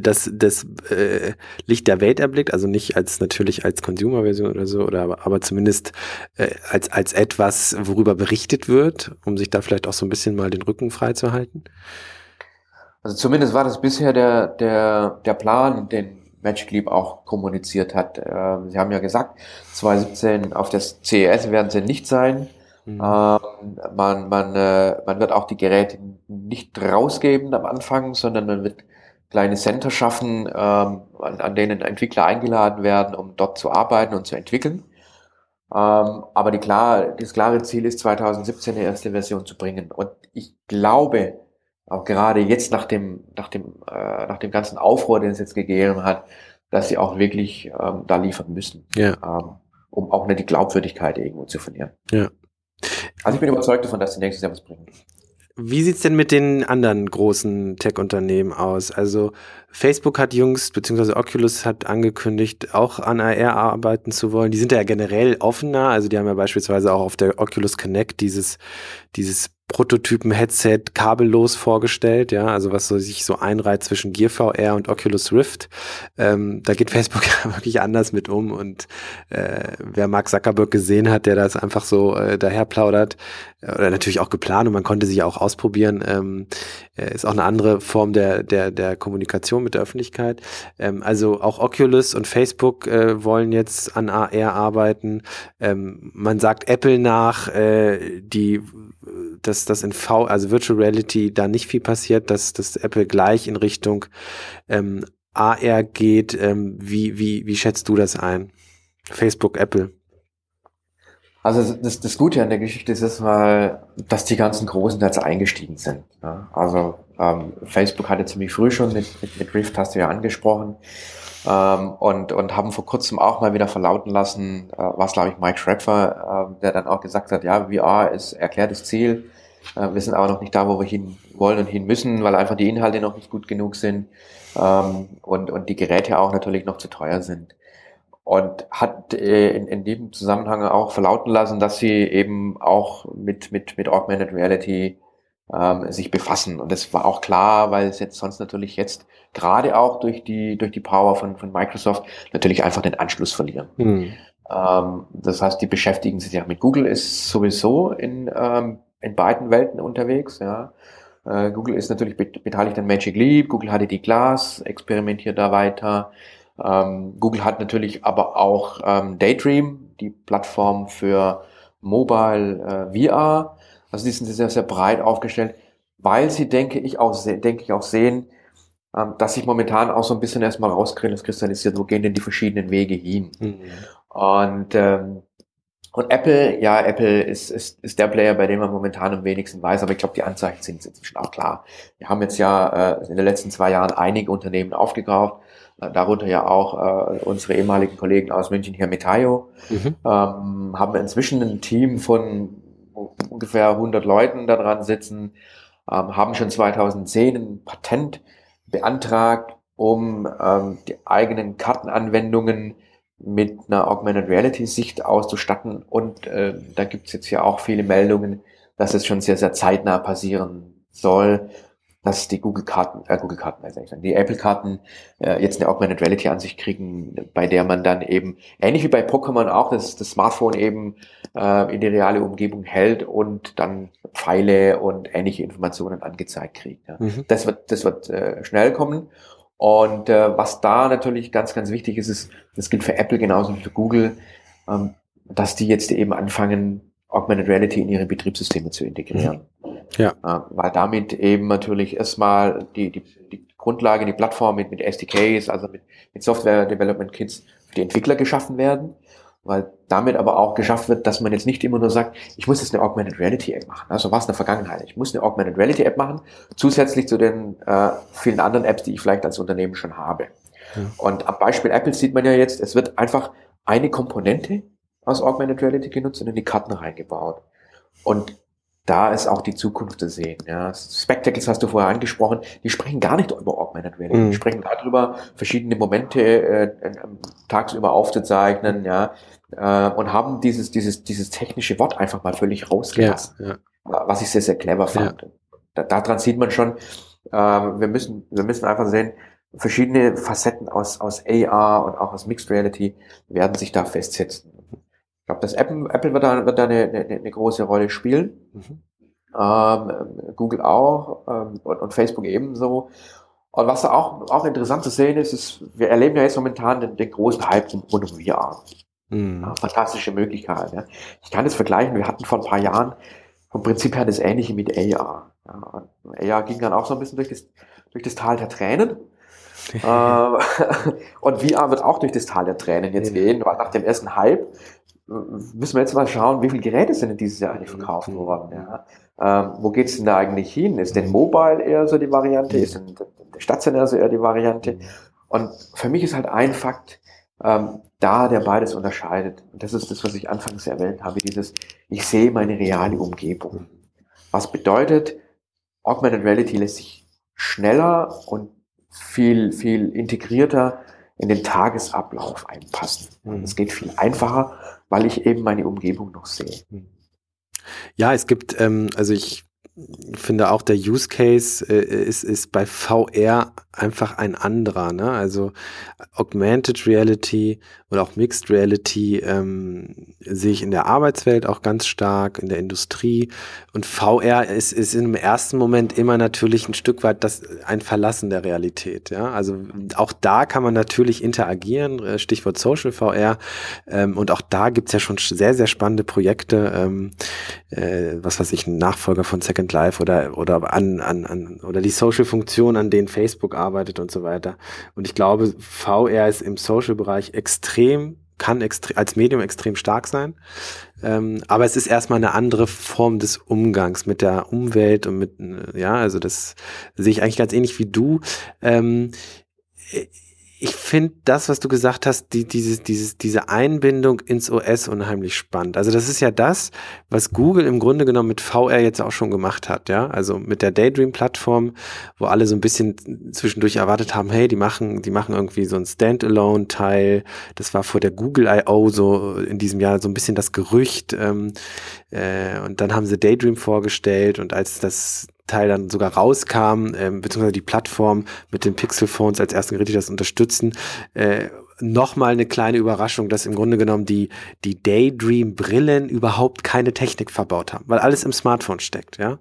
das, das äh, Licht der Welt erblickt, also nicht als natürlich als Consumer-Version oder so, oder aber, aber zumindest äh, als, als etwas, worüber berichtet wird, um sich da vielleicht auch so ein bisschen mal den Rücken frei zu halten? Also zumindest war das bisher der, der, der Plan, den Magic Leap auch kommuniziert hat. Ähm, sie haben ja gesagt, 2017 auf das CES werden sie nicht sein. Mhm. Ähm, man, man, äh, man wird auch die Geräte nicht rausgeben am Anfang, sondern man wird kleine Center schaffen, ähm, an, an denen Entwickler eingeladen werden, um dort zu arbeiten und zu entwickeln. Ähm, aber die klar, das klare Ziel ist, 2017 eine erste Version zu bringen. Und ich glaube, auch gerade jetzt nach dem, nach dem, äh, nach dem ganzen Aufruhr, den es jetzt gegeben hat, dass sie auch wirklich ähm, da liefern müssen, ja. ähm, um auch nicht die Glaubwürdigkeit irgendwo zu verlieren. Ja. Also ich bin überzeugt davon, dass sie nächstes Jahr was bringen. Wie sieht's denn mit den anderen großen Tech-Unternehmen aus? Also Facebook hat jüngst, beziehungsweise Oculus hat angekündigt, auch an AR arbeiten zu wollen. Die sind ja generell offener. Also die haben ja beispielsweise auch auf der Oculus Connect dieses, dieses Prototypen-Headset kabellos vorgestellt, ja, also was so sich so einreiht zwischen Gear VR und Oculus Rift. Ähm, da geht Facebook ja wirklich anders mit um und äh, wer Mark Zuckerberg gesehen hat, der das einfach so äh, daher plaudert, oder natürlich auch geplant und man konnte sich auch ausprobieren, ähm, äh, ist auch eine andere Form der, der, der Kommunikation mit der Öffentlichkeit. Ähm, also auch Oculus und Facebook äh, wollen jetzt an AR arbeiten. Ähm, man sagt Apple nach, äh, die dass das in V, also Virtual Reality, da nicht viel passiert, dass, dass Apple gleich in Richtung ähm, AR geht. Ähm, wie, wie, wie schätzt du das ein? Facebook, Apple. Also das, das Gute an der Geschichte ist erstmal, dass die ganzen Großen jetzt eingestiegen sind. Ja? Also ähm, Facebook hatte ziemlich früh schon mit, mit, mit Rift, hast du ja angesprochen, ähm, und, und haben vor kurzem auch mal wieder verlauten lassen, äh, was glaube ich Mike Schrepfer, äh, der dann auch gesagt hat, ja, VR ist erklärtes Ziel, äh, wir sind aber noch nicht da, wo wir hin wollen und hin müssen, weil einfach die Inhalte noch nicht gut genug sind ähm, und, und die Geräte auch natürlich noch zu teuer sind. Und hat äh, in, in dem Zusammenhang auch verlauten lassen, dass sie eben auch mit, mit, mit Augmented Reality ähm, sich befassen. Und das war auch klar, weil es jetzt sonst natürlich jetzt gerade auch durch die, durch die Power von, von Microsoft natürlich einfach den Anschluss verlieren. Mhm. Ähm, das heißt, die beschäftigen sich ja mit Google ist sowieso in ähm, in beiden Welten unterwegs. Ja. Äh, Google ist natürlich beteiligt an Magic Leap, Google hatte die Glass, experimentiert da weiter. Ähm, Google hat natürlich aber auch ähm, Daydream, die Plattform für Mobile äh, VR. Also die sind sehr, sehr breit aufgestellt, weil sie, denke ich, auch, denke ich, auch sehen, ähm, dass sich momentan auch so ein bisschen erstmal rauskristallisiert, wo gehen denn die verschiedenen Wege hin. Mhm. Und ähm, und Apple, ja, Apple ist, ist, ist der Player, bei dem man momentan am wenigsten weiß, aber ich glaube, die Anzeichen sind inzwischen auch klar. Wir haben jetzt ja äh, in den letzten zwei Jahren einige Unternehmen aufgekauft, darunter ja auch äh, unsere ehemaligen Kollegen aus München hier Metaio, mhm. ähm, haben inzwischen ein Team von ungefähr 100 Leuten daran sitzen, ähm, haben schon 2010 ein Patent beantragt, um ähm, die eigenen Kartenanwendungen mit einer Augmented Reality Sicht auszustatten. Und äh, da gibt's jetzt ja auch viele Meldungen, dass es schon sehr, sehr zeitnah passieren soll, dass die Google-Karten, äh, Google-Karten, also die Apple-Karten äh, jetzt eine Augmented Reality an sich kriegen, bei der man dann eben, ähnlich wie bei Pokémon auch, das, das Smartphone eben äh, in die reale Umgebung hält und dann Pfeile und ähnliche Informationen angezeigt kriegt. Ja. Mhm. Das wird, das wird äh, schnell kommen. Und äh, was da natürlich ganz, ganz wichtig ist, ist, das gilt für Apple genauso wie für Google, ähm, dass die jetzt eben anfangen, Augmented Reality in ihre Betriebssysteme zu integrieren. Mhm. Ja. Äh, weil damit eben natürlich erstmal die, die, die Grundlage, die Plattform mit, mit SDKs, also mit, mit Software Development Kits für die Entwickler geschaffen werden weil damit aber auch geschafft wird, dass man jetzt nicht immer nur sagt, ich muss jetzt eine Augmented Reality App machen. Also was in der Vergangenheit. Ich muss eine Augmented Reality App machen, zusätzlich zu den äh, vielen anderen Apps, die ich vielleicht als Unternehmen schon habe. Ja. Und am Beispiel Apple sieht man ja jetzt, es wird einfach eine Komponente aus Augmented Reality genutzt und in die Karten reingebaut. Und da ist auch die Zukunft zu sehen. Ja. Spectacles hast du vorher angesprochen, die sprechen gar nicht über Augmented Reality. Mhm. Die sprechen darüber, verschiedene Momente äh, äh, tagsüber aufzuzeichnen, ja, äh, und haben dieses, dieses, dieses technische Wort einfach mal völlig rausgelassen. Ja, ja. Was ich sehr, sehr clever fand. Ja. Da, daran sieht man schon, äh, wir müssen, wir müssen einfach sehen, verschiedene Facetten aus, aus AR und auch aus Mixed Reality werden sich da festsetzen. Ich glaube, das Apple, Apple wird da, wird da eine, eine, eine große Rolle spielen. Mhm. Ähm, Google auch ähm, und, und, Facebook ebenso. Und was auch, auch interessant zu sehen ist, ist, wir erleben ja jetzt momentan den, den großen Hype rund um VR. Mhm. Ja, fantastische Möglichkeit. Ja. Ich kann das vergleichen, wir hatten vor ein paar Jahren vom Prinzip her das ähnliche mit AR. Ja, AR ging dann auch so ein bisschen durch das, durch das Tal der Tränen. äh, und VR wird auch durch das Tal der Tränen jetzt gehen, weil nach dem ersten Hype müssen wir jetzt mal schauen, wie viele Geräte sind in dieses Jahr eigentlich verkauft mhm. worden. Ja. Ähm, wo geht's denn da eigentlich hin? Ist denn Mobile eher so die Variante? Ist denn der Stationär so eher die Variante? Und für mich ist halt ein Fakt, ähm, da der beides unterscheidet. Und das ist das, was ich anfangs erwähnt habe, dieses, ich sehe meine reale Umgebung. Was bedeutet, Augmented Reality lässt sich schneller und viel, viel integrierter in den Tagesablauf einpassen. Mhm. Es geht viel einfacher, weil ich eben meine Umgebung noch sehe. Mhm. Ja, es gibt, ähm, also ich finde auch der Use Case äh, ist, ist bei VR einfach ein anderer. Ne? Also Augmented Reality oder auch Mixed Reality ähm, sehe ich in der Arbeitswelt auch ganz stark, in der Industrie. Und VR ist, ist im ersten Moment immer natürlich ein Stück weit das, ein Verlassen der Realität. Ja? Also auch da kann man natürlich interagieren, äh, Stichwort Social VR. Ähm, und auch da gibt's ja schon sehr, sehr spannende Projekte. Ähm, äh, was weiß ich, ein Nachfolger von Second Life oder, oder an, an, an oder die Social-Funktion, an denen Facebook arbeitet und so weiter. Und ich glaube, VR ist im Social-Bereich extrem kann extre als Medium extrem stark sein. Ähm, aber es ist erstmal eine andere Form des Umgangs mit der Umwelt und mit, ja, also das sehe ich eigentlich ganz ähnlich wie du. Ähm, ich finde das, was du gesagt hast, die, dieses, dieses, diese Einbindung ins OS unheimlich spannend. Also das ist ja das, was Google im Grunde genommen mit VR jetzt auch schon gemacht hat, ja. Also mit der Daydream-Plattform, wo alle so ein bisschen zwischendurch erwartet haben, hey, die machen, die machen irgendwie so ein Standalone-Teil. Das war vor der Google I.O. so in diesem Jahr so ein bisschen das Gerücht. Ähm, äh, und dann haben sie Daydream vorgestellt und als das Teil dann sogar rauskam, ähm, beziehungsweise die Plattform mit den Pixel-Phones als ersten Gerät, die das unterstützen, äh, nochmal eine kleine Überraschung, dass im Grunde genommen die, die Daydream-Brillen überhaupt keine Technik verbaut haben, weil alles im Smartphone steckt, ja.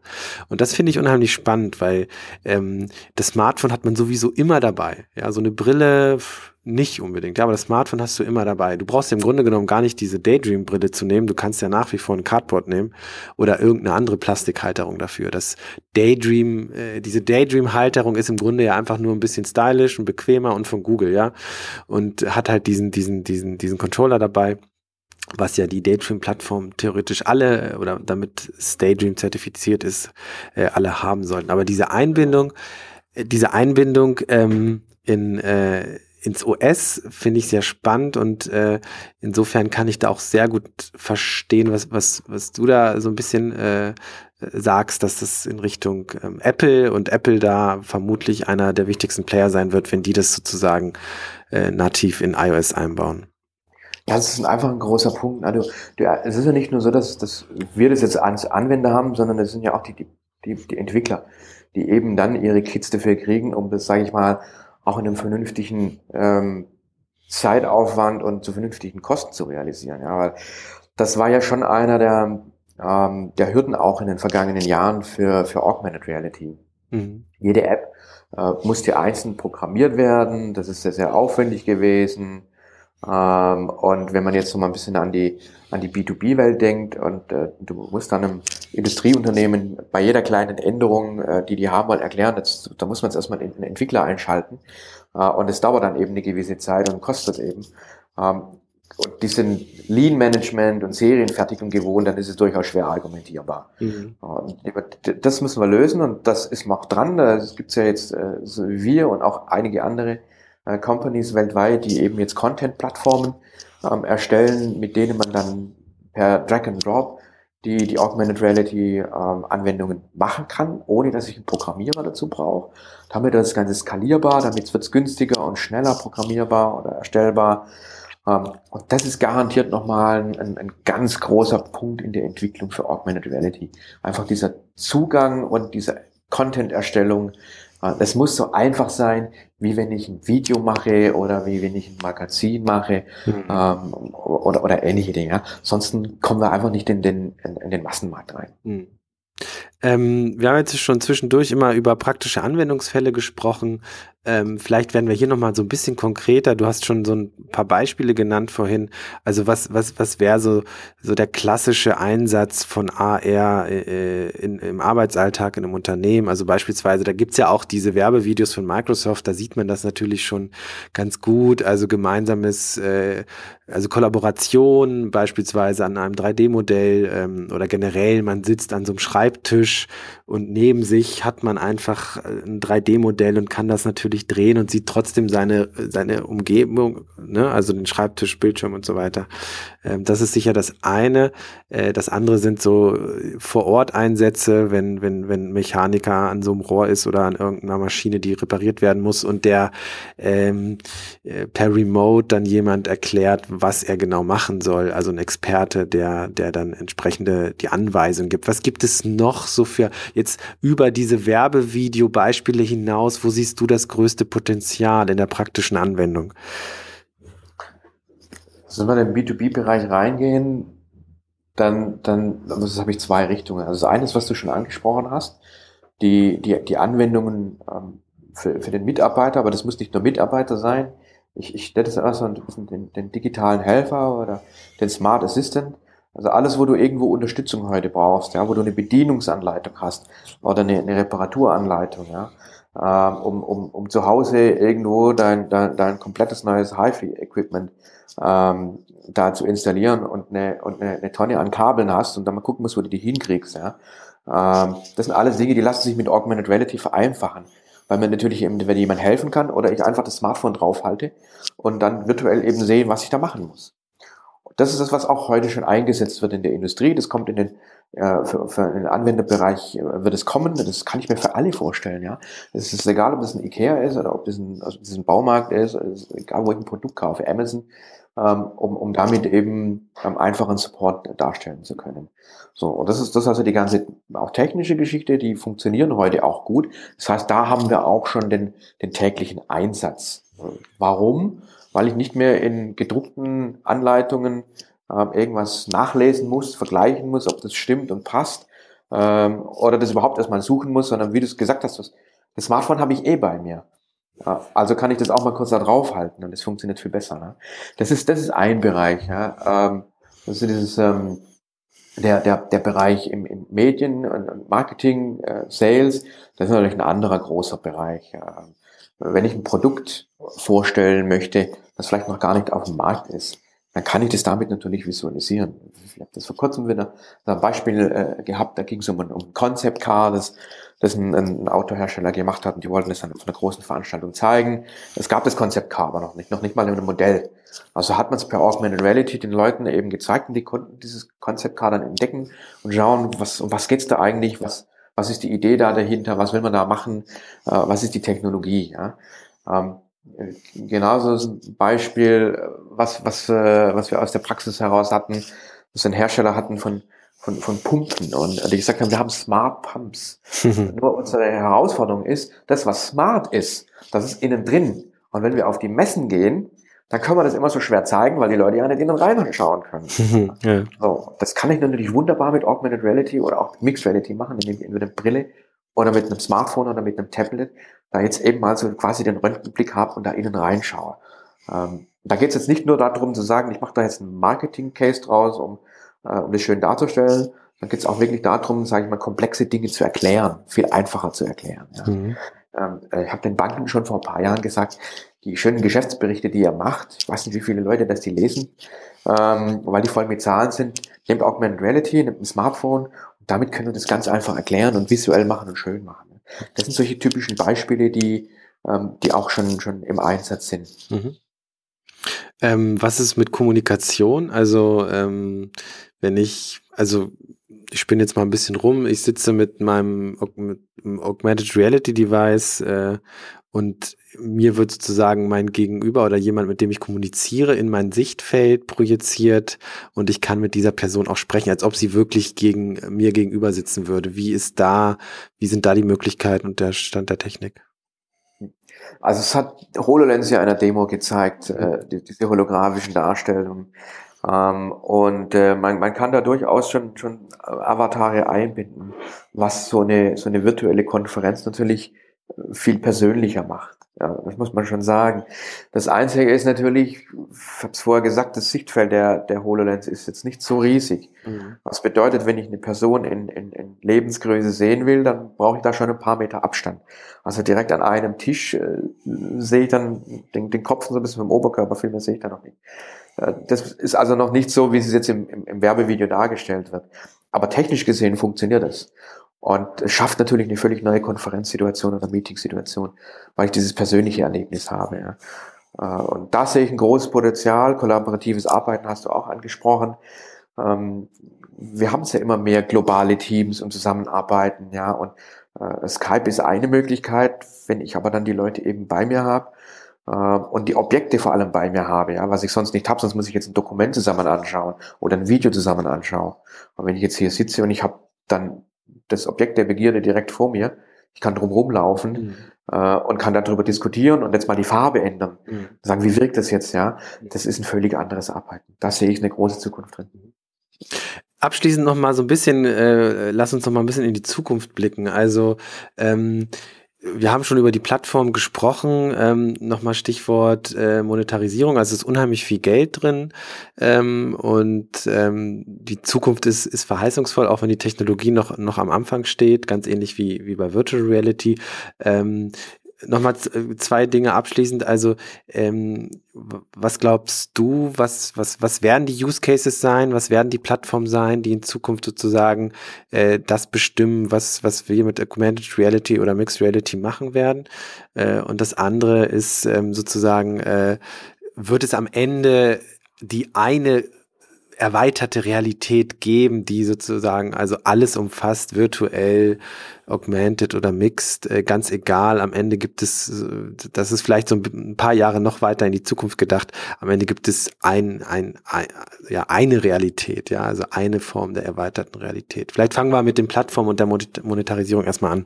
Und das finde ich unheimlich spannend, weil ähm, das Smartphone hat man sowieso immer dabei. Ja, so eine Brille nicht unbedingt, ja, aber das Smartphone hast du immer dabei. Du brauchst im Grunde genommen gar nicht diese Daydream-Brille zu nehmen. Du kannst ja nach wie vor ein Cardboard nehmen oder irgendeine andere Plastikhalterung dafür. Das Daydream, äh, diese Daydream-Halterung ist im Grunde ja einfach nur ein bisschen stylisch und bequemer und von Google, ja. Und hat halt diesen, diesen, diesen, diesen Controller dabei was ja die Daydream-Plattform theoretisch alle oder damit Daydream zertifiziert ist, äh, alle haben sollten. Aber diese Einbindung, äh, diese Einbindung ähm, in, äh, ins OS finde ich sehr spannend und äh, insofern kann ich da auch sehr gut verstehen, was, was, was du da so ein bisschen äh, sagst, dass das in Richtung ähm, Apple und Apple da vermutlich einer der wichtigsten Player sein wird, wenn die das sozusagen äh, nativ in iOS einbauen. Ja, das ist einfach ein großer Punkt. Also, es ist ja nicht nur so, dass, dass wir das jetzt als Anwender haben, sondern es sind ja auch die, die, die Entwickler, die eben dann ihre Kits dafür kriegen, um das, sage ich mal, auch in einem vernünftigen ähm, Zeitaufwand und zu vernünftigen Kosten zu realisieren. Ja, weil das war ja schon einer der, ähm, der Hürden auch in den vergangenen Jahren für, für Augmented Reality. Mhm. Jede App äh, musste einzeln programmiert werden, das ist sehr, sehr aufwendig gewesen. Ähm, und wenn man jetzt noch mal ein bisschen an die, an die B2B-Welt denkt und äh, du musst dann einem Industrieunternehmen bei jeder kleinen Änderung, äh, die die haben, mal erklären, das, da muss man jetzt erstmal einen Entwickler einschalten äh, und es dauert dann eben eine gewisse Zeit und kostet eben. Ähm, und die sind Lean Management und Serienfertigung gewohnt, dann ist es durchaus schwer argumentierbar. Mhm. Das müssen wir lösen und das ist noch dran. Es gibt ja jetzt äh, wir und auch einige andere äh, Companies weltweit, die eben jetzt Content-Plattformen ähm, erstellen, mit denen man dann per Drag and Drop die, die Augmented Reality ähm, Anwendungen machen kann, ohne dass ich einen Programmierer dazu brauche. Damit das Ganze skalierbar, damit wird es günstiger und schneller programmierbar oder erstellbar. Ähm, und das ist garantiert nochmal ein, ein ganz großer Punkt in der Entwicklung für Augmented Reality. Einfach dieser Zugang und diese Content-Erstellung das muss so einfach sein, wie wenn ich ein Video mache oder wie wenn ich ein Magazin mache mhm. ähm, oder, oder ähnliche Dinge. Sonst kommen wir einfach nicht in den, in, in den Massenmarkt rein. Mhm. Ähm, wir haben jetzt schon zwischendurch immer über praktische Anwendungsfälle gesprochen. Ähm, vielleicht werden wir hier nochmal so ein bisschen konkreter. Du hast schon so ein paar Beispiele genannt vorhin. Also was, was, was wäre so, so der klassische Einsatz von AR äh, in, im Arbeitsalltag in einem Unternehmen? Also beispielsweise, da gibt's ja auch diese Werbevideos von Microsoft, da sieht man das natürlich schon ganz gut. Also gemeinsames äh, also Kollaboration beispielsweise an einem 3D-Modell ähm, oder generell, man sitzt an so einem Schreibtisch und neben sich hat man einfach äh, ein 3D-Modell und kann das natürlich drehen und sieht trotzdem seine, seine Umgebung, ne? also den Schreibtisch, Bildschirm und so weiter. Ähm, das ist sicher das eine. Äh, das andere sind so äh, Vor-Ort-Einsätze, wenn, wenn, wenn Mechaniker an so einem Rohr ist oder an irgendeiner Maschine, die repariert werden muss und der ähm, äh, per Remote dann jemand erklärt, was er genau machen soll. Also ein Experte, der, der dann entsprechende die Anweisung gibt. Was gibt es noch so für jetzt über diese Werbevideo-Beispiele hinaus? Wo siehst du das größte Potenzial in der praktischen Anwendung? Also wenn wir in den B2B-Bereich reingehen, dann, dann, das habe ich zwei Richtungen. Also das eine ist, was du schon angesprochen hast, die, die, die Anwendungen ähm, für, für den Mitarbeiter, aber das muss nicht nur Mitarbeiter sein, ich, ich stelle das immer so den, den digitalen Helfer oder den Smart Assistant. Also alles, wo du irgendwo Unterstützung heute brauchst, ja, wo du eine Bedienungsanleitung hast oder eine, eine Reparaturanleitung, ja, ähm, um, um, um zu Hause irgendwo dein, dein, dein komplettes neues HiFi-Equipment ähm, da zu installieren und eine, und eine, eine Tonne an Kabeln hast und dann mal gucken musst, wo du die hinkriegst, ja. Ähm, das sind alles Dinge, die lassen sich mit Augmented Reality vereinfachen weil mir natürlich eben, wenn jemand helfen kann oder ich einfach das Smartphone draufhalte und dann virtuell eben sehe, was ich da machen muss. Das ist das, was auch heute schon eingesetzt wird in der Industrie. Das kommt in den, äh, für, für den Anwenderbereich, äh, wird es kommen. Das kann ich mir für alle vorstellen. Ja, Es ist egal, ob das ein Ikea ist oder ob das ein, also das ein Baumarkt ist, ist egal, wo ich ein Produkt kaufe, Amazon ähm, um, um damit eben ähm, einfachen Support darstellen zu können. So, und das ist das ist also die ganze auch technische Geschichte, die funktionieren heute auch gut. Das heißt, da haben wir auch schon den, den täglichen Einsatz. Warum? Weil ich nicht mehr in gedruckten Anleitungen ähm, irgendwas nachlesen muss, vergleichen muss, ob das stimmt und passt, ähm, oder das überhaupt erstmal suchen muss, sondern wie du es gesagt hast, das, das Smartphone habe ich eh bei mir. Ja, also kann ich das auch mal kurz da draufhalten und es funktioniert viel besser. Ne? Das ist das ist ein Bereich. Ja? Ähm, das ist dieses ähm, der der der Bereich im, im Medien und Marketing, äh, Sales. Das ist natürlich ein anderer großer Bereich. Ja? Wenn ich ein Produkt vorstellen möchte, das vielleicht noch gar nicht auf dem Markt ist, dann kann ich das damit natürlich visualisieren. Ich habe das vor kurzem wieder ein Beispiel äh, gehabt, da ging es um, um Concept Car, das, das ein, ein Autohersteller gemacht hat und die wollten das dann auf einer großen Veranstaltung zeigen. Es gab das Concept Car aber noch nicht, noch nicht mal in einem Modell. Also hat man es per Augmented Reality den Leuten eben gezeigt und die konnten dieses Concept Car dann entdecken und schauen, was, um was geht's da eigentlich, was, was ist die Idee da dahinter, was will man da machen, äh, was ist die Technologie. Ja? Ähm, genauso ist ein Beispiel, was, was, äh, was wir aus der Praxis heraus hatten, dass ein Hersteller hatten von, von, von Pumpen und die gesagt haben, wir haben Smart Pumps. Nur unsere Herausforderung ist, das, was smart ist, das ist innen drin. Und wenn wir auf die Messen gehen, dann können wir das immer so schwer zeigen, weil die Leute ja nicht innen rein schauen können. ja. so, das kann ich natürlich wunderbar mit Augmented Reality oder auch Mixed Reality machen, indem ich entweder eine Brille oder mit einem Smartphone oder mit einem Tablet da jetzt eben mal so quasi den Röntgenblick habe und da innen reinschaue. Ähm, da geht es jetzt nicht nur darum zu sagen, ich mache da jetzt einen Marketing-Case draus, um, äh, um das schön darzustellen. Dann geht es auch wirklich darum, sage ich mal, komplexe Dinge zu erklären, viel einfacher zu erklären. Ja. Mhm. Ähm, äh, ich habe den Banken schon vor ein paar Jahren gesagt, die schönen Geschäftsberichte, die ihr macht, ich weiß nicht, wie viele Leute das die lesen, ähm, weil die voll mit Zahlen sind, nehmt Augmented Reality, nehmt ein Smartphone damit können wir das ganz einfach erklären und visuell machen und schön machen. Das sind solche typischen Beispiele, die, ähm, die auch schon, schon im Einsatz sind. Mhm. Ähm, was ist mit Kommunikation? Also, ähm, wenn ich, also ich spinne jetzt mal ein bisschen rum, ich sitze mit meinem mit Augmented Reality Device äh, und mir wird sozusagen mein Gegenüber oder jemand, mit dem ich kommuniziere, in mein Sichtfeld projiziert und ich kann mit dieser Person auch sprechen, als ob sie wirklich gegen mir gegenüber sitzen würde. Wie ist da, wie sind da die Möglichkeiten und der Stand der Technik? Also es hat HoloLens ja einer Demo gezeigt, äh, die, diese holographischen Darstellungen. Ähm, und äh, man, man kann da durchaus schon, schon Avatare einbinden, was so eine, so eine virtuelle Konferenz natürlich viel persönlicher macht. Ja, das muss man schon sagen. Das Einzige ist natürlich, ich habe es vorher gesagt, das Sichtfeld der, der HoloLens ist jetzt nicht so riesig. Mhm. Was bedeutet, wenn ich eine Person in, in, in Lebensgröße sehen will, dann brauche ich da schon ein paar Meter Abstand. Also direkt an einem Tisch äh, sehe ich dann den, den Kopf so ein bisschen vom Oberkörper, viel mehr sehe ich da noch nicht. Äh, das ist also noch nicht so, wie es jetzt im, im, im Werbevideo dargestellt wird. Aber technisch gesehen funktioniert es. Und es schafft natürlich eine völlig neue Konferenzsituation oder Meetingsituation, weil ich dieses persönliche Erlebnis habe. Ja. Äh, und da sehe ich ein großes Potenzial. Kollaboratives Arbeiten hast du auch angesprochen. Ähm, wir haben es ja immer mehr globale Teams und Zusammenarbeiten, ja. Und äh, Skype ist eine Möglichkeit, wenn ich aber dann die Leute eben bei mir habe und die Objekte vor allem bei mir habe, ja, was ich sonst nicht habe, sonst muss ich jetzt ein Dokument zusammen anschauen oder ein Video zusammen anschauen. Und wenn ich jetzt hier sitze und ich habe dann das Objekt der Begierde direkt vor mir. Ich kann drum rumlaufen mhm. äh, und kann darüber diskutieren und jetzt mal die Farbe ändern. Mhm. Sagen, wie wirkt das jetzt, ja? Das ist ein völlig anderes Arbeiten. Da sehe ich eine große Zukunft drin. Abschließend noch mal so ein bisschen, äh, lass uns noch mal ein bisschen in die Zukunft blicken. Also ähm, wir haben schon über die Plattform gesprochen. Ähm, Nochmal Stichwort äh, Monetarisierung. Also es ist unheimlich viel Geld drin ähm, und ähm, die Zukunft ist, ist verheißungsvoll, auch wenn die Technologie noch, noch am Anfang steht, ganz ähnlich wie, wie bei Virtual Reality. Ähm, nochmal äh, zwei Dinge abschließend. Also, ähm, was glaubst du, was, was, was werden die Use Cases sein? Was werden die Plattformen sein, die in Zukunft sozusagen äh, das bestimmen, was, was wir mit Augmented Reality oder Mixed Reality machen werden? Äh, und das andere ist ähm, sozusagen, äh, wird es am Ende die eine erweiterte Realität geben, die sozusagen also alles umfasst, virtuell, augmented oder mixed, äh, ganz egal. Am Ende gibt es, äh, das ist vielleicht so ein paar Jahre noch weiter in die Zukunft gedacht. Am Ende gibt es ein, ein, ein ja eine Realität, ja, also eine Form der erweiterten Realität. Vielleicht fangen wir mit den Plattformen und der Monetarisierung erstmal an.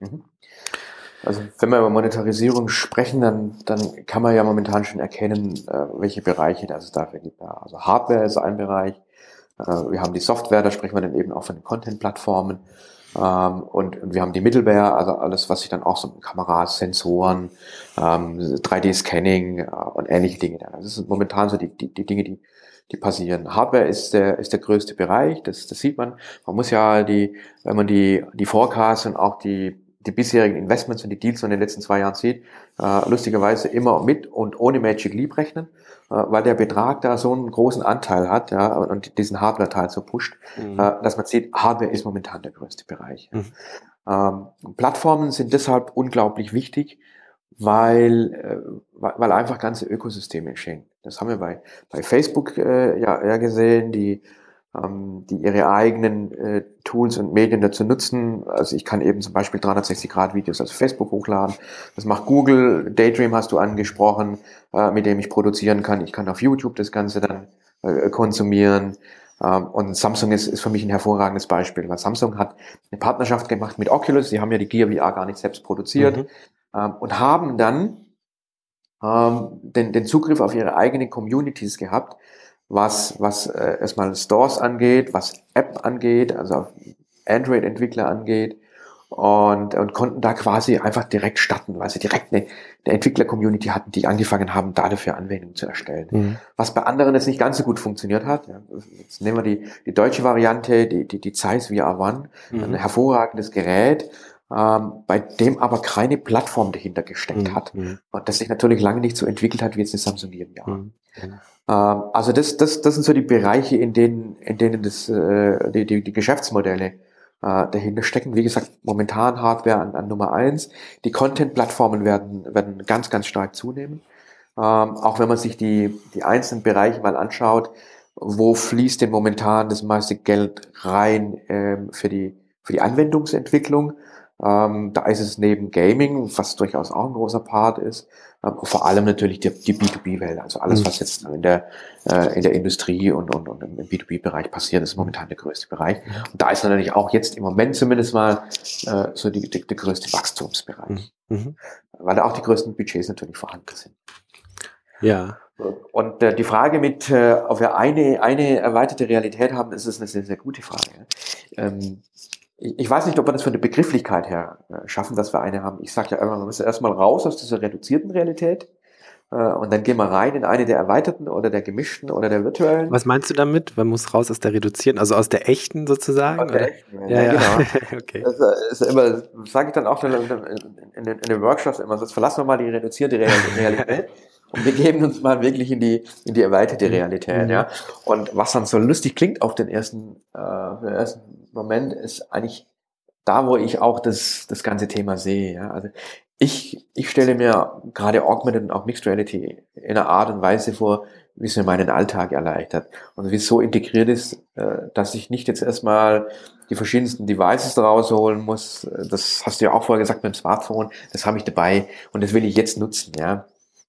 Mhm. Also wenn wir über Monetarisierung sprechen, dann, dann kann man ja momentan schon erkennen, äh, welche Bereiche das es dafür gibt. Also Hardware ist ein Bereich, äh, wir haben die Software, da sprechen wir dann eben auch von den Content-Plattformen ähm, und, wir haben die Middleware, also alles, was sich dann auch so Kameras, Sensoren, ähm, 3D-Scanning äh, und ähnliche Dinge. Das sind momentan so die, die, die Dinge, die, die passieren. Hardware ist der, ist der größte Bereich, das, das sieht man. Man muss ja die, wenn man die, die Forecasts und auch die die bisherigen Investments und die Deals in den letzten zwei Jahren sieht, äh, lustigerweise immer mit und ohne Magic Leap rechnen, äh, weil der Betrag da so einen großen Anteil hat ja, und diesen Hardware-Teil so pusht, mhm. äh, dass man sieht, Hardware ist momentan der größte Bereich. Mhm. Ähm, Plattformen sind deshalb unglaublich wichtig, weil, äh, weil einfach ganze Ökosysteme entstehen. Das haben wir bei, bei Facebook äh, ja, ja gesehen, die die ihre eigenen äh, Tools und Medien dazu nutzen. Also ich kann eben zum Beispiel 360-Grad-Videos auf Facebook hochladen. Das macht Google. Daydream hast du angesprochen, äh, mit dem ich produzieren kann. Ich kann auf YouTube das Ganze dann äh, konsumieren. Ähm, und Samsung ist, ist für mich ein hervorragendes Beispiel, weil Samsung hat eine Partnerschaft gemacht mit Oculus. Sie haben ja die Gear VR gar nicht selbst produziert mhm. ähm, und haben dann ähm, den, den Zugriff auf ihre eigenen Communities gehabt was, was äh, erstmal Stores angeht, was App angeht, also Android-Entwickler angeht und, und konnten da quasi einfach direkt starten, weil sie direkt eine, eine Entwickler-Community hatten, die angefangen haben, da dafür Anwendungen zu erstellen. Mhm. Was bei anderen jetzt nicht ganz so gut funktioniert hat. Ja, jetzt nehmen wir die, die deutsche Variante, die, die, die Zeiss VR One, mhm. ein hervorragendes Gerät, ähm, bei dem aber keine Plattform dahinter gesteckt mhm. hat mhm. und das sich natürlich lange nicht so entwickelt hat wie jetzt eine Samsung VR. Mhm. Ähm, also das, das, das sind so die Bereiche, in denen, in denen das, äh, die, die, die Geschäftsmodelle äh, dahinter stecken. Wie gesagt, momentan Hardware an, an Nummer eins. Die Content-Plattformen werden, werden ganz, ganz stark zunehmen. Ähm, auch wenn man sich die, die einzelnen Bereiche mal anschaut, wo fließt denn momentan das meiste Geld rein ähm, für, die, für die Anwendungsentwicklung? Ähm, da ist es neben Gaming, was durchaus auch ein großer Part ist, äh, vor allem natürlich die, die B2B-Welt. Also alles, mhm. was jetzt in der, äh, in der Industrie und, und, und im B2B-Bereich passiert, ist momentan der größte Bereich. Und da ist natürlich auch jetzt im Moment zumindest mal äh, so die, die, der größte Wachstumsbereich. Mhm. mhm. Weil da auch die größten Budgets natürlich vorhanden sind. Ja. Und äh, die Frage mit, äh, ob wir eine, eine erweiterte Realität haben, ist es eine sehr, sehr gute Frage. Ähm, ich weiß nicht, ob wir das von der Begrifflichkeit her äh, schaffen, dass wir eine haben. Ich sage ja immer, wir müssen erstmal raus aus dieser reduzierten Realität äh, und dann gehen wir rein in eine der erweiterten oder der gemischten oder der virtuellen. Was meinst du damit? Man muss raus aus der reduzierten, also aus der echten sozusagen? Aus der echten, ja, ja, genau. okay. Das ist immer, sage ich dann auch in, in, in, den Workshops immer, sonst verlassen wir mal die reduzierte Realität. Und wir geben uns mal wirklich in die, in die erweiterte Realität, mhm. ja. Und was dann so lustig klingt auf den ersten, äh, den ersten Moment, ist eigentlich da, wo ich auch das, das ganze Thema sehe, ja. Also ich, ich stelle mir gerade Augmented und auch Mixed Reality in einer Art und Weise vor, wie es mir meinen Alltag erleichtert und wie es so integriert ist, äh, dass ich nicht jetzt erstmal die verschiedensten Devices rausholen muss. Das hast du ja auch vorher gesagt mit dem Smartphone. Das habe ich dabei und das will ich jetzt nutzen, ja.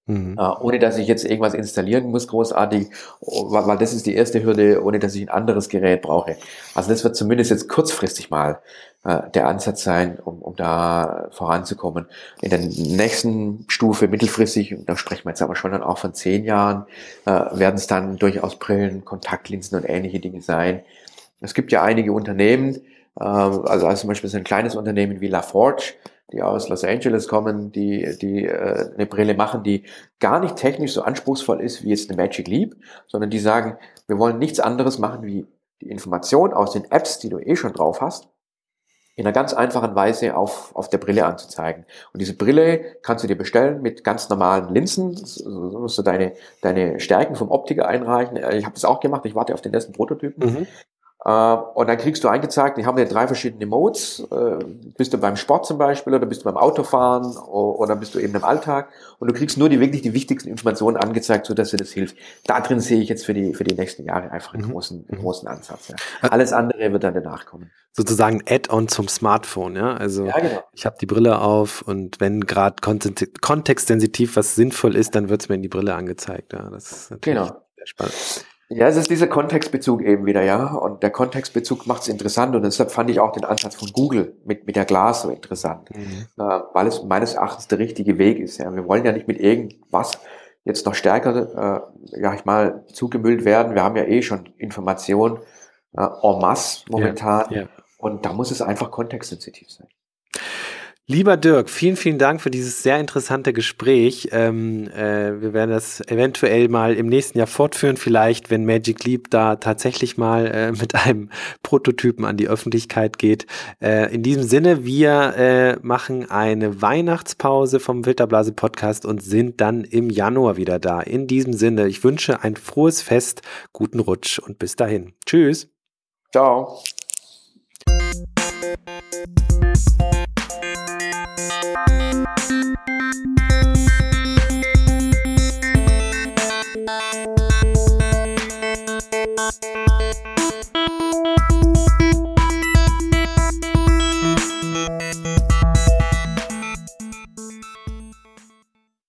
Mhm. Äh, ohne dass ich jetzt irgendwas installieren muss, großartig, weil das ist die erste Hürde, ohne dass ich ein anderes Gerät brauche. Also das wird zumindest jetzt kurzfristig mal äh, der Ansatz sein, um, um da voranzukommen. In der nächsten Stufe, mittelfristig, da sprechen wir jetzt aber schon dann auch von zehn Jahren, äh, werden es dann durchaus Brillen, Kontaktlinsen und ähnliche Dinge sein. Es gibt ja einige Unternehmen, äh, also, also zum Beispiel so ein kleines Unternehmen wie LaForge, die aus Los Angeles kommen, die, die äh, eine Brille machen, die gar nicht technisch so anspruchsvoll ist wie jetzt eine Magic Leap, sondern die sagen, wir wollen nichts anderes machen, wie die Information aus den Apps, die du eh schon drauf hast, in einer ganz einfachen Weise auf, auf der Brille anzuzeigen. Und diese Brille kannst du dir bestellen mit ganz normalen Linsen. So musst du deine, deine Stärken vom Optiker einreichen. Ich habe das auch gemacht, ich warte auf den ersten Prototypen. Mhm. Äh, und dann kriegst du eingezeigt, die haben ja drei verschiedene Modes. Äh, bist du beim Sport zum Beispiel oder bist du beim Autofahren oder bist du eben im Alltag und du kriegst nur die wirklich die wichtigsten Informationen angezeigt, so dass dir das hilft. Da drin sehe ich jetzt für die, für die nächsten Jahre einfach einen mhm. großen, einen mhm. großen Ansatz. Ja. Alles andere wird dann danach kommen. Sozusagen Add-on zum Smartphone, ja. Also ja, genau. ich habe die Brille auf und wenn gerade kontextsensitiv was sinnvoll ist, dann wird es mir in die Brille angezeigt. Ja, das ist natürlich genau. sehr spannend. Ja, es ist dieser Kontextbezug eben wieder, ja. Und der Kontextbezug macht es interessant und deshalb fand ich auch den Ansatz von Google mit, mit der Glas so interessant, mhm. äh, weil es meines Erachtens der richtige Weg ist. Ja. Wir wollen ja nicht mit irgendwas jetzt noch stärker, äh, ja ich mal, zugemüllt werden. Wir haben ja eh schon Informationen äh, en masse momentan ja, ja. und da muss es einfach kontextsensitiv sein. Lieber Dirk, vielen, vielen Dank für dieses sehr interessante Gespräch. Ähm, äh, wir werden das eventuell mal im nächsten Jahr fortführen, vielleicht, wenn Magic Leap da tatsächlich mal äh, mit einem Prototypen an die Öffentlichkeit geht. Äh, in diesem Sinne, wir äh, machen eine Weihnachtspause vom Wilderblase Podcast und sind dann im Januar wieder da. In diesem Sinne, ich wünsche ein frohes Fest, guten Rutsch und bis dahin. Tschüss. Ciao.